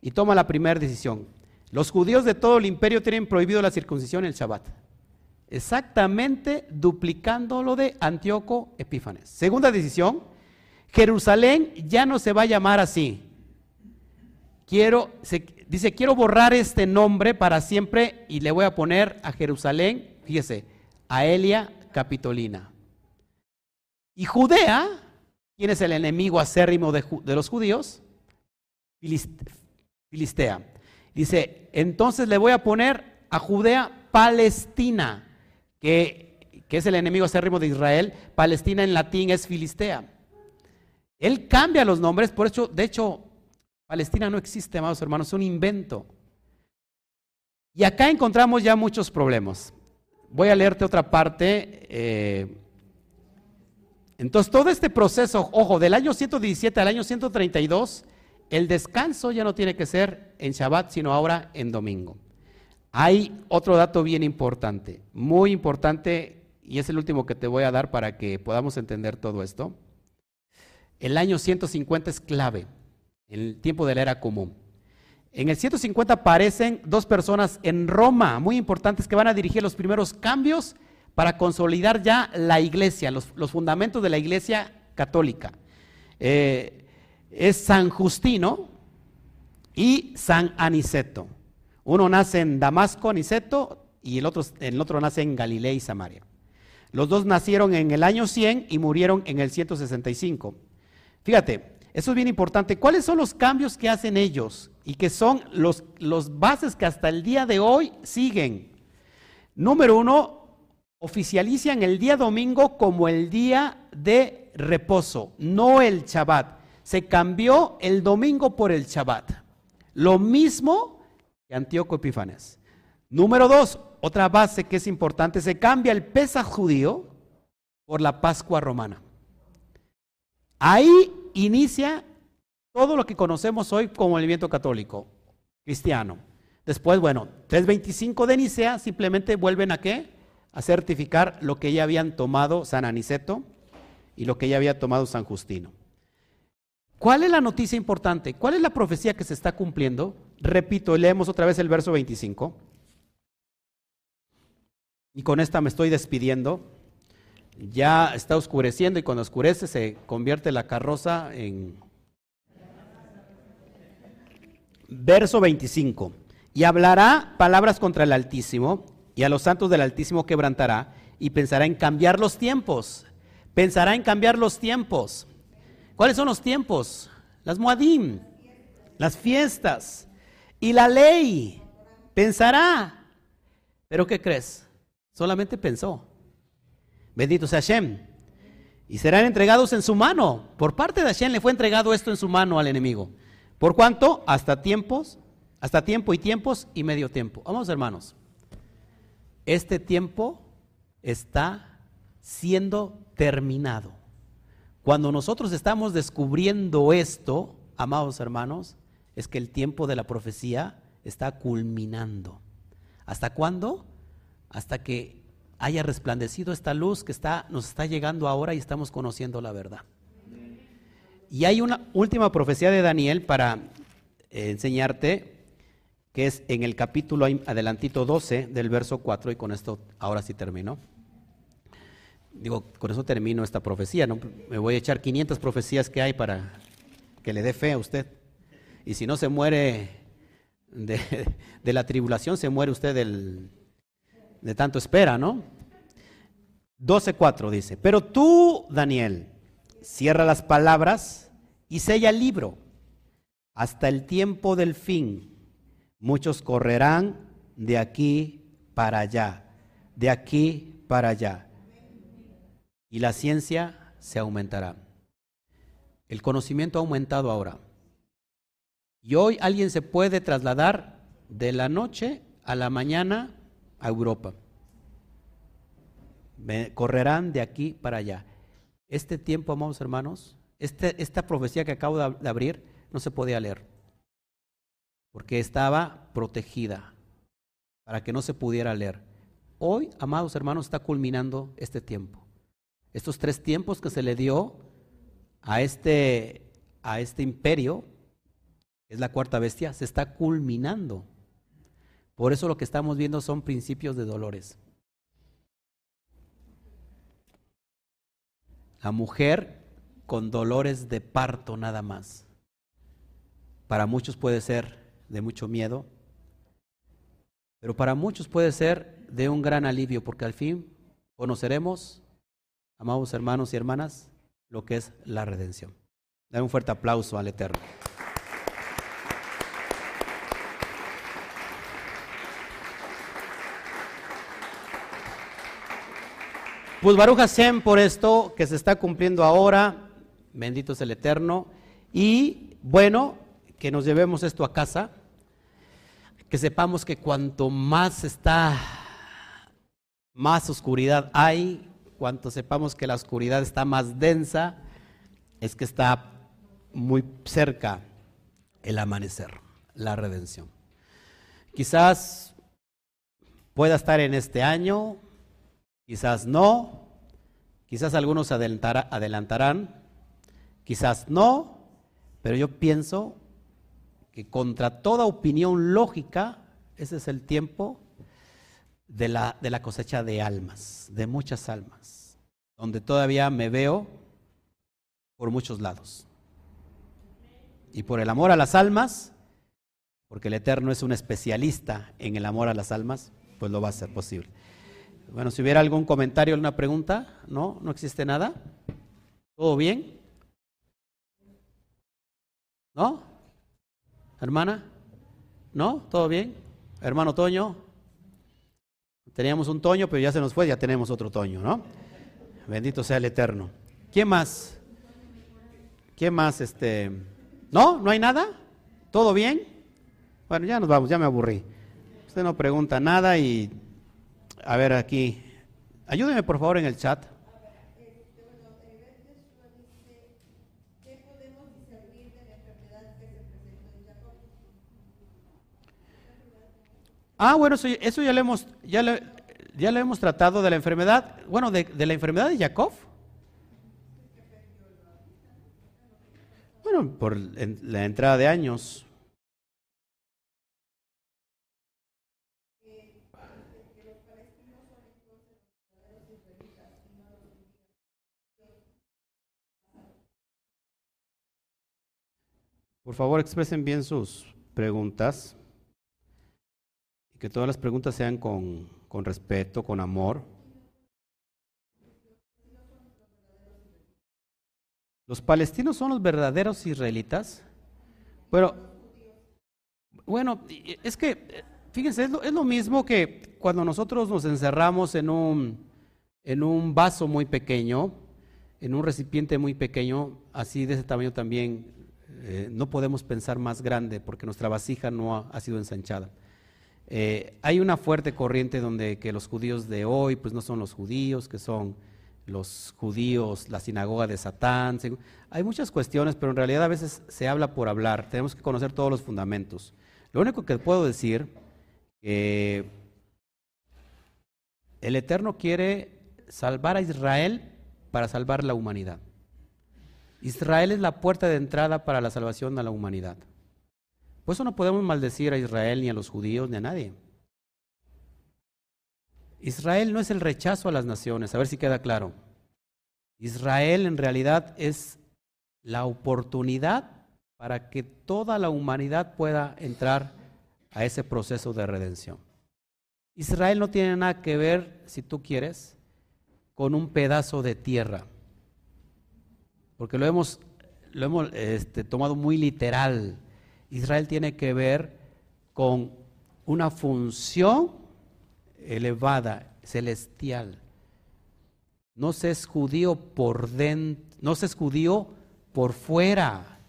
y toma la primera decisión. Los judíos de todo el imperio tienen prohibido la circuncisión el Shabbat. Exactamente duplicando lo de Antíoco Epífanes. Segunda decisión, Jerusalén ya no se va a llamar así. Quiero, dice, quiero borrar este nombre para siempre y le voy a poner a Jerusalén, fíjese, a Elia Capitolina. Y Judea, ¿quién es el enemigo acérrimo de los judíos? Filistea. Dice, entonces le voy a poner a Judea Palestina, que, que es el enemigo acérrimo de Israel, Palestina en latín es Filistea. Él cambia los nombres, por eso, de hecho, Palestina no existe, amados hermanos, es un invento. Y acá encontramos ya muchos problemas. Voy a leerte otra parte. Eh, entonces, todo este proceso, ojo, del año 117 al año 132, el descanso ya no tiene que ser en Shabbat, sino ahora en domingo. Hay otro dato bien importante, muy importante, y es el último que te voy a dar para que podamos entender todo esto. El año 150 es clave, en el tiempo de la era común. En el 150 aparecen dos personas en Roma, muy importantes, que van a dirigir los primeros cambios para consolidar ya la iglesia, los, fundamentos de la iglesia católica. Eh, es San Justino y San Aniceto. Uno nace en Damasco, Aniceto, y el otro, el otro nace en Galilea y Samaria. Los dos nacieron en el año 100 y murieron en el 165. Fíjate, eso es bien importante. ¿Cuáles son los cambios que hacen ellos y que son los, los bases que hasta el día de hoy siguen? Número uno, oficializan el día domingo como el día de reposo, no el Shabbat. Se cambió el domingo por el Shabbat. Lo mismo que Antíoco Epifanes. Número dos, otra base que es importante, se cambia el Pesaj judío por la Pascua romana. Ahí inicia todo lo que conocemos hoy como movimiento católico, cristiano. Después, bueno, 325 de Nicea simplemente vuelven a qué? a certificar lo que ya habían tomado San Aniceto y lo que ya había tomado San Justino. ¿Cuál es la noticia importante? ¿Cuál es la profecía que se está cumpliendo? Repito, leemos otra vez el verso 25. Y con esta me estoy despidiendo. Ya está oscureciendo y cuando oscurece se convierte la carroza en... Verso 25. Y hablará palabras contra el Altísimo y a los santos del Altísimo quebrantará y pensará en cambiar los tiempos. Pensará en cambiar los tiempos. ¿Cuáles son los tiempos? Las Muadim, las fiestas y la ley. Pensará. Pero ¿qué crees? Solamente pensó. Bendito sea Hashem. Y serán entregados en su mano. Por parte de Hashem le fue entregado esto en su mano al enemigo. ¿Por cuánto? Hasta tiempos, hasta tiempo y tiempos y medio tiempo. Vamos hermanos. Este tiempo está siendo terminado. Cuando nosotros estamos descubriendo esto, amados hermanos, es que el tiempo de la profecía está culminando. ¿Hasta cuándo? Hasta que haya resplandecido esta luz que nos está llegando ahora y estamos conociendo la verdad. Y hay una última profecía de Daniel para eh, enseñarte que es en el capítulo adelantito 12 del verso 4, y con esto ahora sí termino. Digo, con eso termino esta profecía, ¿no? Me voy a echar 500 profecías que hay para que le dé fe a usted. Y si no se muere de, la tribulación, se muere usted del, de tanto espera, ¿no? 12.4 dice, pero tú, Daniel, cierra las palabras y sella el libro hasta el tiempo del fin Muchos correrán de aquí para allá, de aquí para allá. Y la ciencia se aumentará. El conocimiento ha aumentado ahora. Y hoy alguien se puede trasladar de la noche a la mañana a Europa. correrán de aquí para allá. Este tiempo, amados hermanos, este, esta profecía que acabo de abrir no se podía leer porque estaba protegida para que no se pudiera leer. Hoy, amados hermanos, está culminando este tiempo. Estos tres tiempos que se le dio a este, a este imperio, es la cuarta bestia, se está culminando. Por eso lo que estamos viendo son principios de dolores. La mujer con dolores de parto nada más. Para muchos puede ser de mucho miedo, pero para muchos puede ser de un gran alivio, porque al fin conoceremos, amados hermanos y hermanas, lo que es la redención. Dar un fuerte aplauso al Eterno. Pues Baruch Hashem por esto que se está cumpliendo ahora, bendito es el Eterno, y bueno, que nos llevemos esto a casa, que sepamos que cuanto más está, más oscuridad hay, cuanto sepamos que la oscuridad está más densa, es que está muy cerca el amanecer, la redención. Quizás pueda estar en este año, quizás no, quizás algunos adelantarán, quizás no, pero yo pienso que contra toda opinión lógica, ese es el tiempo de la, de la cosecha de almas, de muchas almas, donde todavía me veo por muchos lados. Y por el amor a las almas, porque el Eterno es un especialista en el amor a las almas, pues lo va a hacer posible. Bueno, si hubiera algún comentario, alguna pregunta, ¿no? ¿No existe nada? ¿Todo bien? ¿No? ¿Hermana? ¿No? ¿Todo bien? ¿Hermano Toño? Teníamos un Toño, pero ya se nos fue, ya tenemos otro Toño, ¿no? Bendito sea el Eterno. ¿Quién más? ¿Quién más? Este... ¿No? ¿No hay nada? ¿Todo bien? Bueno, ya nos vamos, ya me aburrí. Usted no pregunta nada y a ver aquí, ayúdeme por favor en el chat. Ah, bueno, eso, ya, lo hemos, ya, ya lo hemos tratado de la enfermedad, bueno, de, la enfermedad de Jacob. Bueno, por la entrada de años. Por favor, expresen bien sus preguntas y que todas las preguntas sean con, con respeto, con amor. ¿Los palestinos son los verdaderos israelitas? Pero, bueno, es que, fíjense, es lo, mismo que cuando nosotros nos encerramos en un, en un vaso muy pequeño, en un recipiente muy pequeño, así de ese tamaño también eh, no podemos pensar más grande porque nuestra vasija no ha, sido ensanchada. Eh, hay una fuerte corriente donde que los judíos de hoy pues no son los judíos, que son los judíos, la sinagoga de Satán. Hay muchas cuestiones, pero en realidad a veces se habla por hablar. Tenemos que conocer todos los fundamentos. Lo único que puedo decir que el Eterno quiere salvar a Israel para salvar la humanidad. Israel es la puerta de entrada para la salvación a la humanidad. Por eso no podemos maldecir a Israel ni a los judíos ni a nadie. Israel no es el rechazo a las naciones, a ver si queda claro. Israel en realidad es la oportunidad para que toda la humanidad pueda entrar a ese proceso de redención. Israel no tiene nada que ver, si tú quieres, con un pedazo de tierra porque lo hemos, este, tomado muy literal. Israel tiene que ver con una función elevada, celestial. No se es judío por dentro, no se es judío por fuera,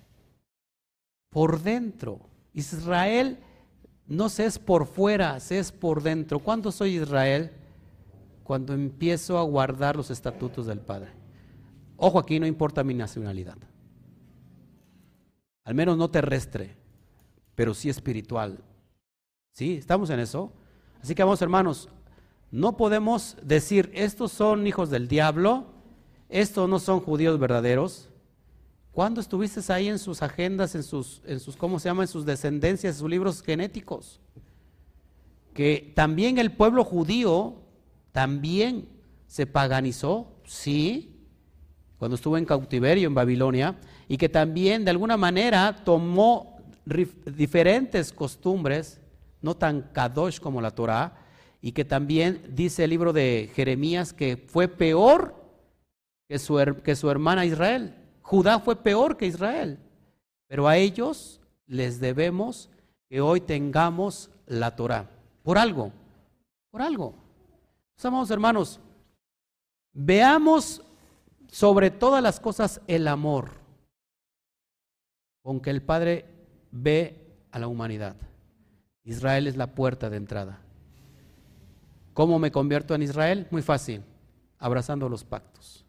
por dentro. Israel no se es por fuera, se es por dentro. ¿Cuándo soy Israel? Cuando empiezo a guardar los estatutos del Padre. Ojo, aquí no importa mi nacionalidad. Al menos no terrestre, pero sí espiritual. ¿Sí? ¿Estamos en eso? Así que vamos, hermanos, no podemos decir, estos son hijos del diablo, estos no son judíos verdaderos. ¿Cuándo estuviste ahí en sus agendas, en sus, en sus, ¿cómo se llama? En sus descendencias, en sus libros genéticos? Que también el pueblo judío también se paganizó, sí, cuando estuvo en cautiverio en Babilonia, y que también de alguna manera tomó diferentes costumbres, no tan kadosh como la Torah, y que también dice el libro de Jeremías que fue peor que su, que su hermana Israel. Judá fue peor que Israel, pero a ellos les debemos que hoy tengamos la Torah. Por algo, por algo. Amados hermanos, Veamos sobre todas las cosas el amor con que el Padre ve a la humanidad. Israel es la puerta de entrada. ¿Cómo me convierto en Israel? Muy fácil, abrazando los pactos.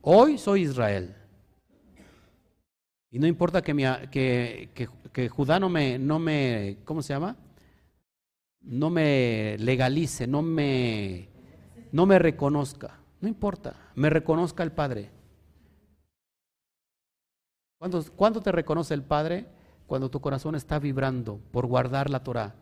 Hoy soy Israel. Y no importa que, Judá no me, no me, ¿cómo se llama? No me legalice, no me, no me reconozca. No importa, me reconozca el Padre. ¿Cuándo, ¿Cuándo, te reconoce el Padre? Cuando tu corazón está vibrando por guardar la Torah.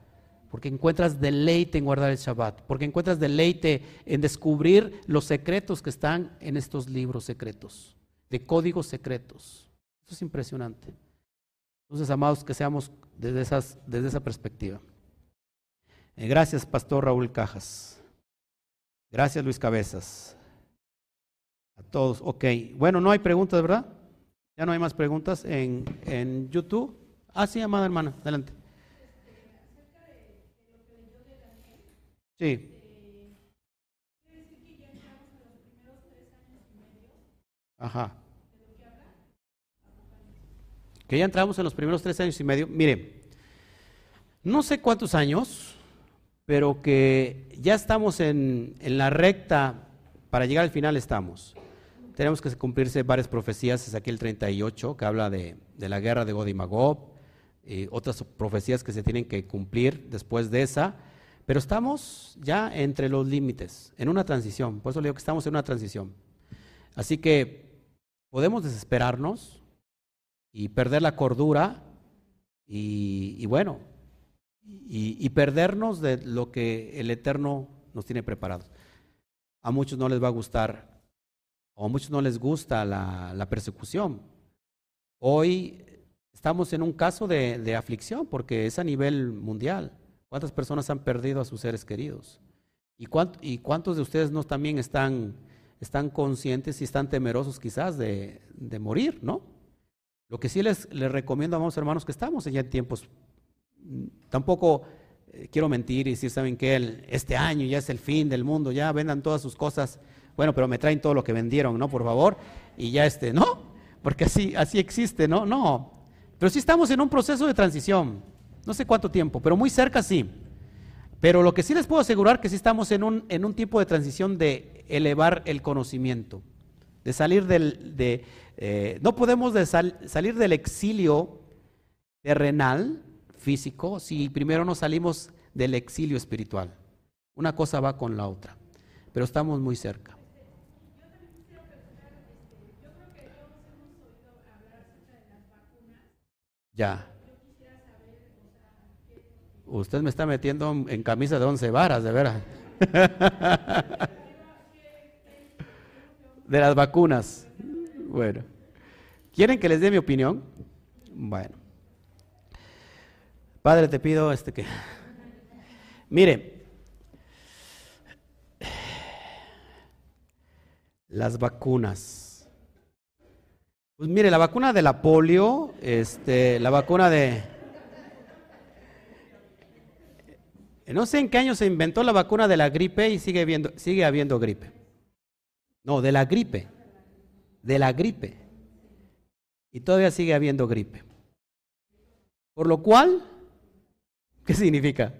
Porque encuentras deleite en guardar el Shabbat. Porque encuentras deleite en descubrir los secretos que están en estos libros secretos, de códigos secretos. Eso es impresionante. Entonces, amados, que seamos desde, desde esa perspectiva. Eh, gracias, Pastor Raúl Cajas. Gracias, Luis Cabezas. A todos. Ok. Bueno, no hay preguntas, ¿verdad? Ya no hay más preguntas en, en YouTube. Ah, sí, amada hermana. Adelante. Sí. Ajá que ya entramos en los primeros tres años y medio, mire, no sé cuántos años, pero que ya estamos en, la recta, para llegar al final estamos. Tenemos que cumplirse varias profecías, es aquí el 38, que habla de, la guerra de God y Magog, y otras profecías que se tienen que cumplir después de esa, pero estamos ya entre los límites, en una transición, por eso le digo que estamos en una transición. Así que podemos desesperarnos, y perder la cordura y, bueno, y, perdernos de lo que el Eterno nos tiene preparado. A muchos no les va a gustar, o a muchos no les gusta la, persecución. Hoy estamos en un caso de, aflicción porque es a nivel mundial. ¿Cuántas personas han perdido a sus seres queridos? ¿Y, cuántos de ustedes no también están, conscientes y están temerosos quizás de, morir, ¿no? Lo que sí les, les recomiendo, amados hermanos, que estamos ya en tiempos, tampoco eh, quiero mentir y decir, ¿saben que este año ya es el fin del mundo, ya vendan todas sus cosas, bueno, pero me traen todo lo que vendieron, ¿no? Por favor, y ya este, no, porque así, así existe, ¿no? No, pero sí estamos en un proceso de transición, no sé cuánto tiempo, pero muy cerca sí. Pero lo que sí les puedo asegurar que sí estamos en un, en un tipo de transición de elevar el conocimiento, de salir del, de, eh, no podemos salir del exilio terrenal, físico, si primero no salimos del exilio espiritual. Una cosa va con la otra, pero estamos muy cerca. Ya. Usted me está metiendo en camisa de once varas, de veras. de las vacunas. Bueno. ¿Quieren que les dé mi opinión? Bueno. Padre, te pido este que. Mire. Las vacunas. Pues mire, la vacuna de la polio, este, la vacuna de. No sé en qué año se inventó la vacuna de la gripe y sigue, habiendo, sigue habiendo gripe. No, de la gripe de la gripe. Y todavía sigue habiendo gripe. Por lo cual, ¿qué significa?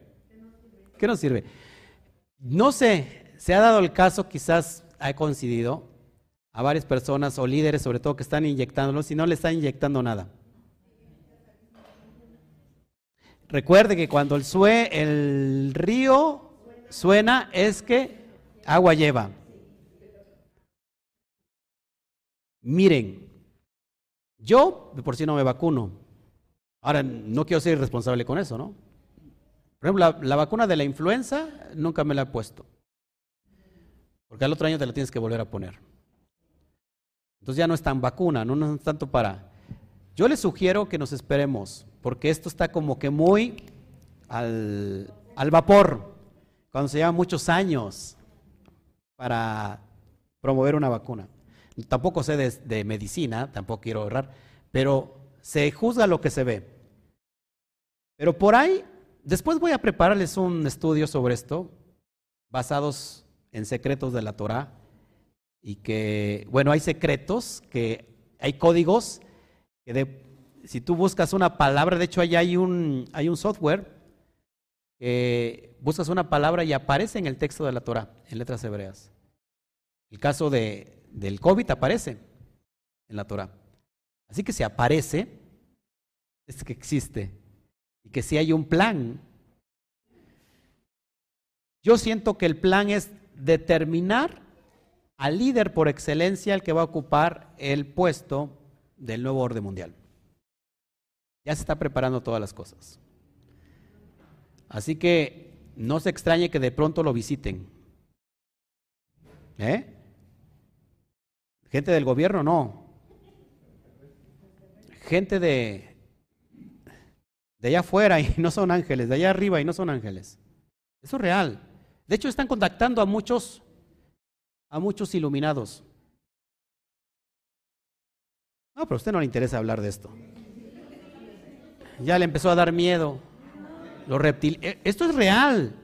¿Qué nos sirve? No sé, se ha dado el caso, quizás ha coincidido a varias personas o líderes, sobre todo, que están inyectándolo, si no le están inyectando nada. Recuerde que cuando el, sue, el río suena es que agua lleva. Miren, yo de por sí no me vacuno. Ahora, no quiero ser irresponsable con eso, ¿no? Por ejemplo, la, vacuna de la influenza nunca me la he puesto. Porque al otro año te la tienes que volver a poner. Entonces ya no es tan vacuna, no, es tanto para... Yo les sugiero que nos esperemos, porque esto está como que muy al, al vapor, cuando se llevan muchos años para promover una vacuna tampoco sé de, medicina, tampoco quiero ahorrar, pero se juzga lo que se ve. Pero por ahí, después voy a prepararles un estudio sobre esto, basados en secretos de la Torah, y que, bueno, hay secretos, que hay códigos, que de, si tú buscas una palabra, de hecho allá hay un, hay un software que buscas una palabra y aparece en el texto de la Torah, en letras hebreas. El caso de, del COVID aparece en la Torah. Así que si aparece, es que existe. Y que si hay un plan. Yo siento que el plan es determinar al líder por excelencia el que va a ocupar el puesto del nuevo orden mundial. Ya se está preparando todas las cosas. Así que no se extrañe que de pronto lo visiten. ¿Eh? Gente del gobierno no. Gente de, de allá afuera y no son ángeles, de allá arriba y no son ángeles. Eso es real. De hecho, están contactando a muchos, a muchos iluminados. No, pero a usted no le interesa hablar de esto. Ya le empezó a dar miedo. Los reptiles. Esto es real.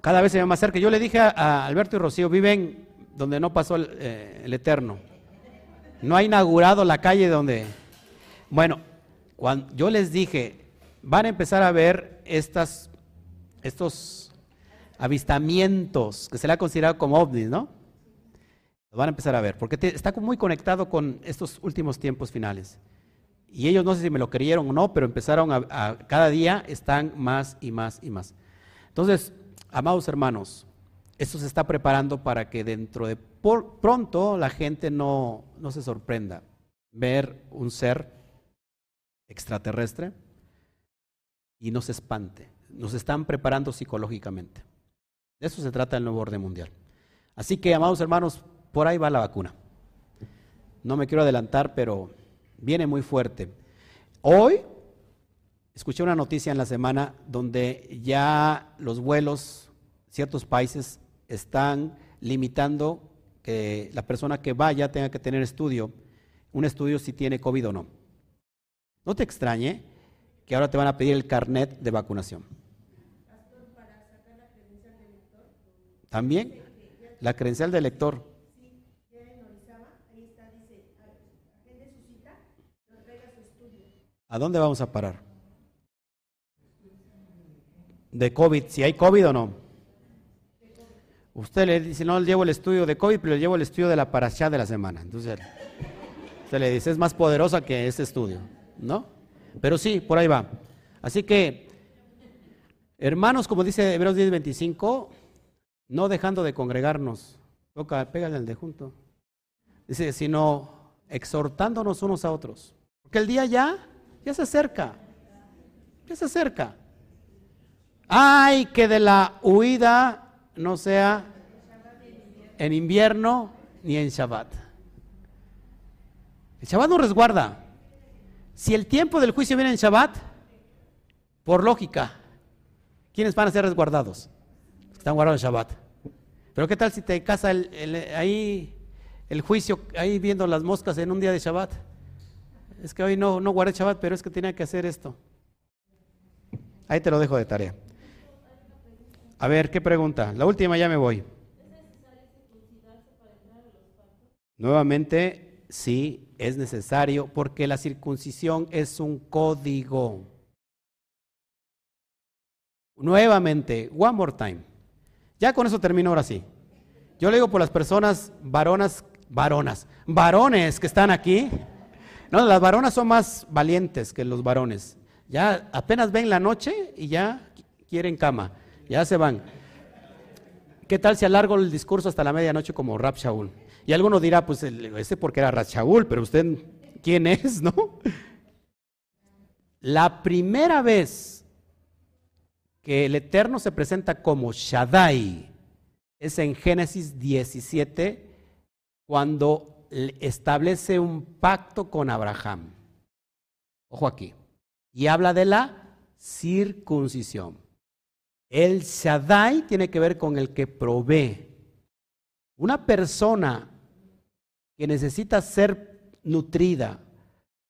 Cada vez se ve más cerca. Yo le dije a, Alberto y Rocío, viven donde no pasó el, eh, el Eterno. No ha inaugurado la calle donde... Bueno, cuando yo les dije, van a empezar a ver estas, estos avistamientos que se le ha considerado como ovnis, ¿no? Lo van a empezar a ver, porque está muy conectado con estos últimos tiempos finales. Y ellos no sé si me lo creyeron o no, pero empezaron a, cada día están más y más y más. Entonces, amados hermanos, esto se está preparando para que dentro de pronto la gente no, no se sorprenda ver un ser extraterrestre y no se espante. Nos están preparando psicológicamente. De eso se trata el nuevo orden mundial. Así que, amados hermanos, por ahí va la vacuna. No me quiero adelantar, pero viene muy fuerte. Hoy escuché una noticia en la semana donde ya los vuelos, ciertos países están limitando que la persona que vaya tenga que tener estudio, un estudio si tiene COVID o no. No te extrañe que ahora te van a pedir el carnet de vacunación. También la credencial de lector. ¿A dónde vamos a parar? De COVID, si hay COVID o no. Usted le dice, no, le llevo el estudio de COVID, pero le llevo el estudio de la parashá de la semana. Entonces, usted le dice, es más poderosa que ese estudio, ¿no? Pero sí, por ahí va. Así que, hermanos, como dice Hebreos 10:25, no dejando de congregarnos, toca, pégale al de junto. Dice, sino exhortándonos unos a otros. Porque el día ya ya se acerca. Ya se acerca. Ay, que de la huida no sea en invierno ni en Shabbat. El Shabbat no resguarda. Si el tiempo del juicio viene en Shabbat, por lógica, ¿quiénes van a ser resguardados? Están guardados en Shabbat. Pero ¿qué tal si te casa ahí el juicio, ahí viendo las moscas en un día de Shabbat? es que hoy no, no guardé Shabbat, pero es que tenía que hacer esto. Ahí te lo dejo de tarea. A ver, ¿qué pregunta? La última ya me voy. Nuevamente, sí, es necesario porque la circuncisión es un código. Nuevamente, one more time. Ya con eso termino ahora sí. Yo le digo por las personas varonas, varonas, varones que están aquí. No, las varonas son más valientes que los varones. Ya apenas ven la noche y ya quieren cama, ya se van. ¿Qué tal si alargo el discurso hasta la medianoche como Rap Shaul? Y alguno dirá, pues ese porque era Rap Shaul, pero usted, ¿quién es, no? La primera vez que el Eterno se presenta como Shaddai es en Génesis 17, cuando establece un pacto con Abraham. Ojo aquí. Y habla de la circuncisión. El Shaddai tiene que ver con el que provee. Una persona que necesita ser nutrida,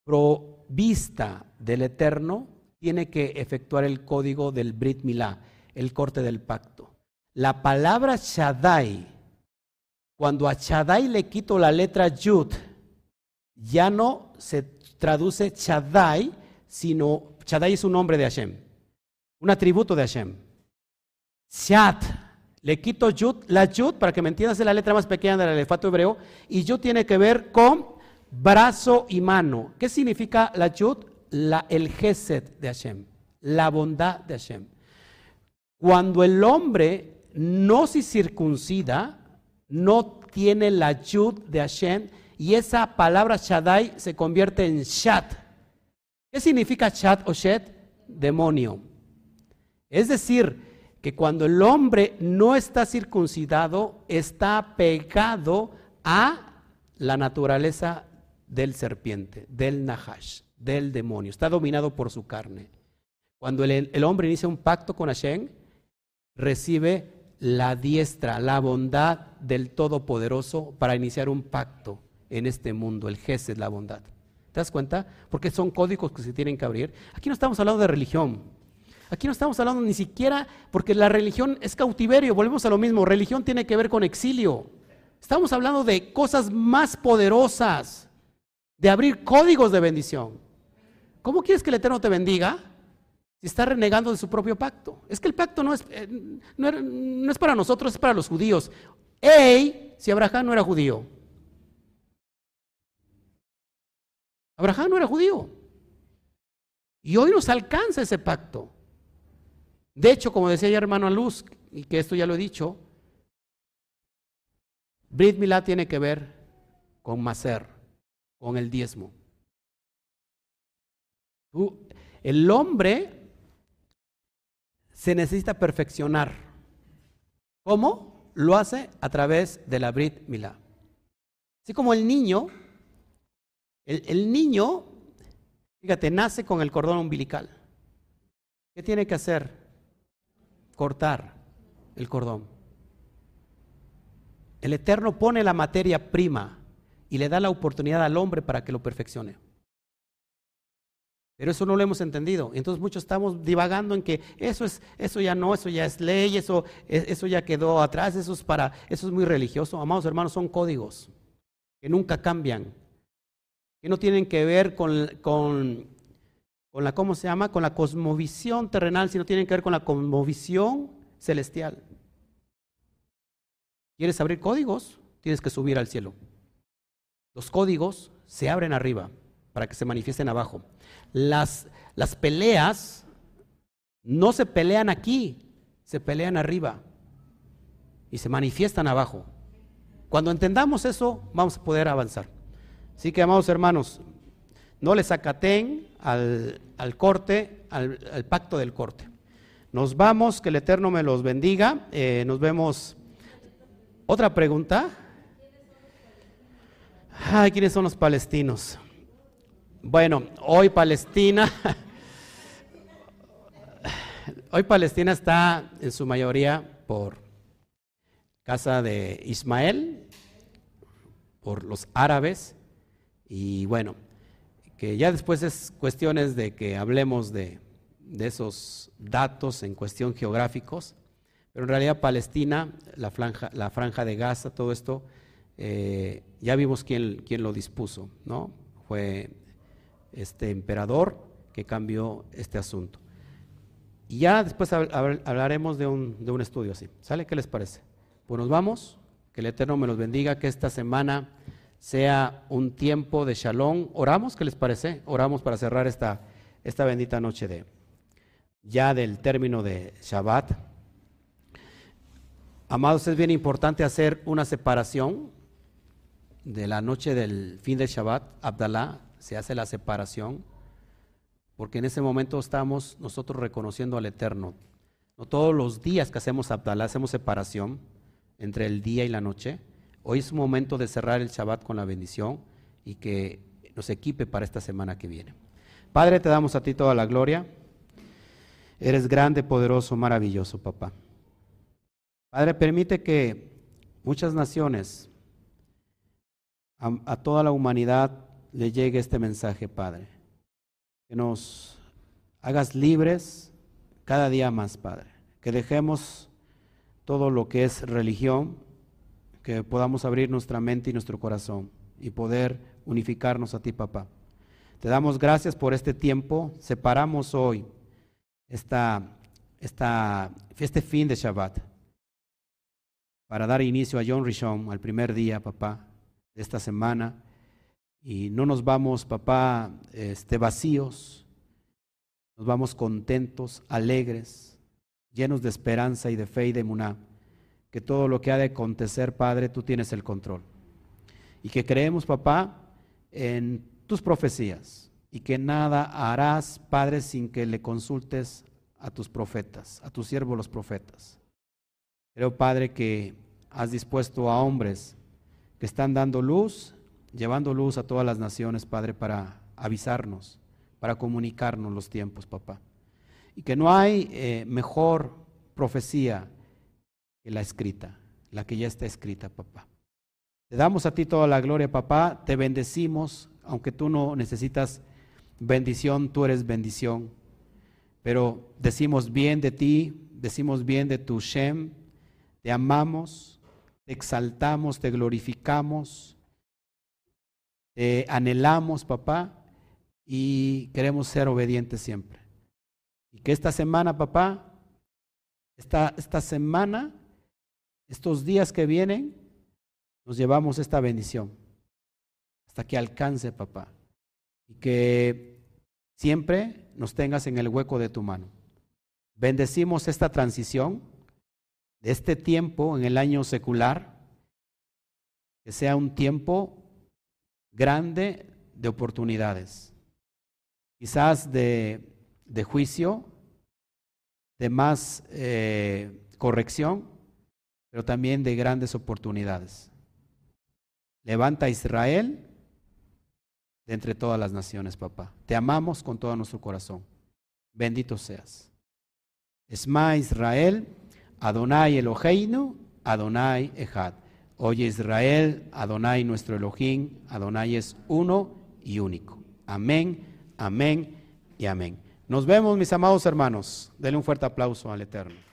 provista del Eterno, tiene que efectuar el código del Brit Milá, el corte del pacto. La palabra Shaddai, cuando a Shaddai le quito la letra Yud, ya no se traduce Shaddai, sino Shaddai es un nombre de Hashem, un atributo de Hashem. Shad, le quito Yud, la Yud, para que me entiendas, es la letra más pequeña del alefato hebreo, y Yud tiene que ver con brazo y mano. ¿Qué significa la Yud? La, el Gesed de Hashem, la bondad de Hashem. Cuando el hombre no se circuncida, no tiene la Yud de Hashem, y esa palabra Shaddai se convierte en Shad. ¿Qué significa Shad o Shed? Demonio. Es decir, que cuando el hombre no está circuncidado, está pegado a la naturaleza del serpiente, del Nahash, del demonio. Está dominado por su carne. Cuando el, hombre inicia un pacto con Hashem, recibe la diestra, la bondad del Todopoderoso para iniciar un pacto en este mundo. El Gesed, la bondad. ¿Te das cuenta? Porque son códigos que se tienen que abrir. Aquí no estamos hablando de religión. Aquí no estamos hablando ni siquiera, porque la religión es cautiverio, volvemos a lo mismo, religión tiene que ver con exilio. Estamos hablando de cosas más poderosas, de abrir códigos de bendición. ¿Cómo quieres que el Eterno te bendiga si está renegando de su propio pacto? Es que el pacto no es, eh, no, es para nosotros, es para los judíos. ¡Ey! Si Abraham no era judío. Abraham no era judío. Y hoy nos alcanza ese pacto. De hecho, como decía ya hermano Luz, y que esto ya lo he dicho, Brit Milá tiene que ver con Maser, con el diezmo. El hombre se necesita perfeccionar. ¿Cómo? Lo hace a través de la Brit Milá. Así como el niño el, niño, fíjate, nace con el cordón umbilical. ¿Qué tiene que hacer? Cortar el cordón. El Eterno pone la materia prima y le da la oportunidad al hombre para que lo perfeccione. Pero eso no lo hemos entendido. Entonces muchos estamos divagando en que eso es, eso ya no, eso ya es ley, eso, eso ya quedó atrás, eso es para, eso es muy religioso. Amados hermanos, son códigos que nunca cambian que no tienen que ver con, con, con la, ¿cómo se llama? Con la cosmovisión terrenal, sino tienen que ver con la cosmovisión celestial. ¿Quieres abrir códigos? Tienes que subir al cielo. Los códigos se abren arriba para que se manifiesten abajo. Las, las peleas no se pelean aquí, se pelean arriba y se manifiestan abajo. Cuando entendamos eso, vamos a poder avanzar. Así que, amados hermanos, no les acaten al, corte, al, pacto del corte. Nos vamos, que el Eterno me los bendiga. Eh, nos vemos. Otra pregunta. Ay, ¿quiénes son los palestinos? Bueno, hoy Palestina, hoy Palestina está en su mayoría por casa de Ismael, por los árabes, y bueno, que ya después es cuestiones de que hablemos de, esos datos en cuestión geográficos, pero en realidad Palestina, la franja, la franja de Gaza, todo esto, eh, ya vimos quién, quién, lo dispuso, ¿no? Fue este emperador que cambió este asunto. Y ya después hablaremos de un, de un estudio así. ¿Sale? ¿Qué les parece? Pues nos vamos. Que el Eterno me los bendiga, que esta semana sea un tiempo de shalom. Oramos, ¿qué les parece? Oramos para cerrar esta, esta bendita noche de ya del término de Shabbat. Amados, es bien importante hacer una separación de la noche del fin de Shabbat, Abdalá, se hace la separación, porque en ese momento estamos nosotros reconociendo al Eterno. No todos los días que hacemos Abdalá hacemos separación entre el día y la noche, Hoy es un momento de cerrar el Shabbat con la bendición y que nos equipe para esta semana que viene. Padre, te damos a ti toda la gloria. Eres grande, poderoso, maravilloso, papá. Padre, permite que muchas naciones, a, toda la humanidad, le llegue este mensaje, Padre. Que nos hagas libres cada día más, Padre. Que dejemos todo lo que es religión, que podamos abrir nuestra mente y nuestro corazón y poder unificarnos a ti, papá. Te damos gracias por este tiempo. Separamos hoy esta, esta, este fin de Shabbat para dar inicio a John Rishon, al primer día, papá, de esta semana. Y no nos vamos, papá, este, vacíos, nos vamos contentos, alegres, llenos de esperanza y de fe y de muná, que todo lo que ha de acontecer, Padre, tú tienes el control. Y que creemos, papá, en tus profecías y que nada harás, Padre, sin que le consultes a tus profetas, a tus siervos los profetas. Creo, Padre, que has dispuesto a hombres que están dando luz, llevando luz a todas las naciones, Padre, para avisarnos para comunicarnos los tiempos, papá. Y que no hay eh, mejor profecía que la escrita, la que ya está escrita, papá. Te damos a ti toda la gloria, papá. Te bendecimos, aunque tú no necesitas bendición, tú eres bendición. Pero decimos bien de ti, decimos bien de tu Shem, te amamos, te exaltamos, te glorificamos, te anhelamos, papá y queremos ser obedientes siempre. Y que esta semana, papá, esta, esta semana, estos días que vienen, nos llevamos esta bendición hasta que alcance, papá. Y que siempre nos tengas en el hueco de tu mano. Bendecimos esta transición de este tiempo en el año secular, que sea un tiempo grande de oportunidades quizás de, juicio, de más eh, corrección, pero también de grandes oportunidades. Levanta a Israel de entre todas las naciones, papá. Te amamos con todo nuestro corazón. Bendito seas. Esma Israel, Adonai Eloheinu, Adonai Echad. Oye Israel, Adonai nuestro Elohim, Adonai es uno y único. Amén Amén y amén. Nos vemos, mis amados hermanos. Denle un fuerte aplauso al Eterno.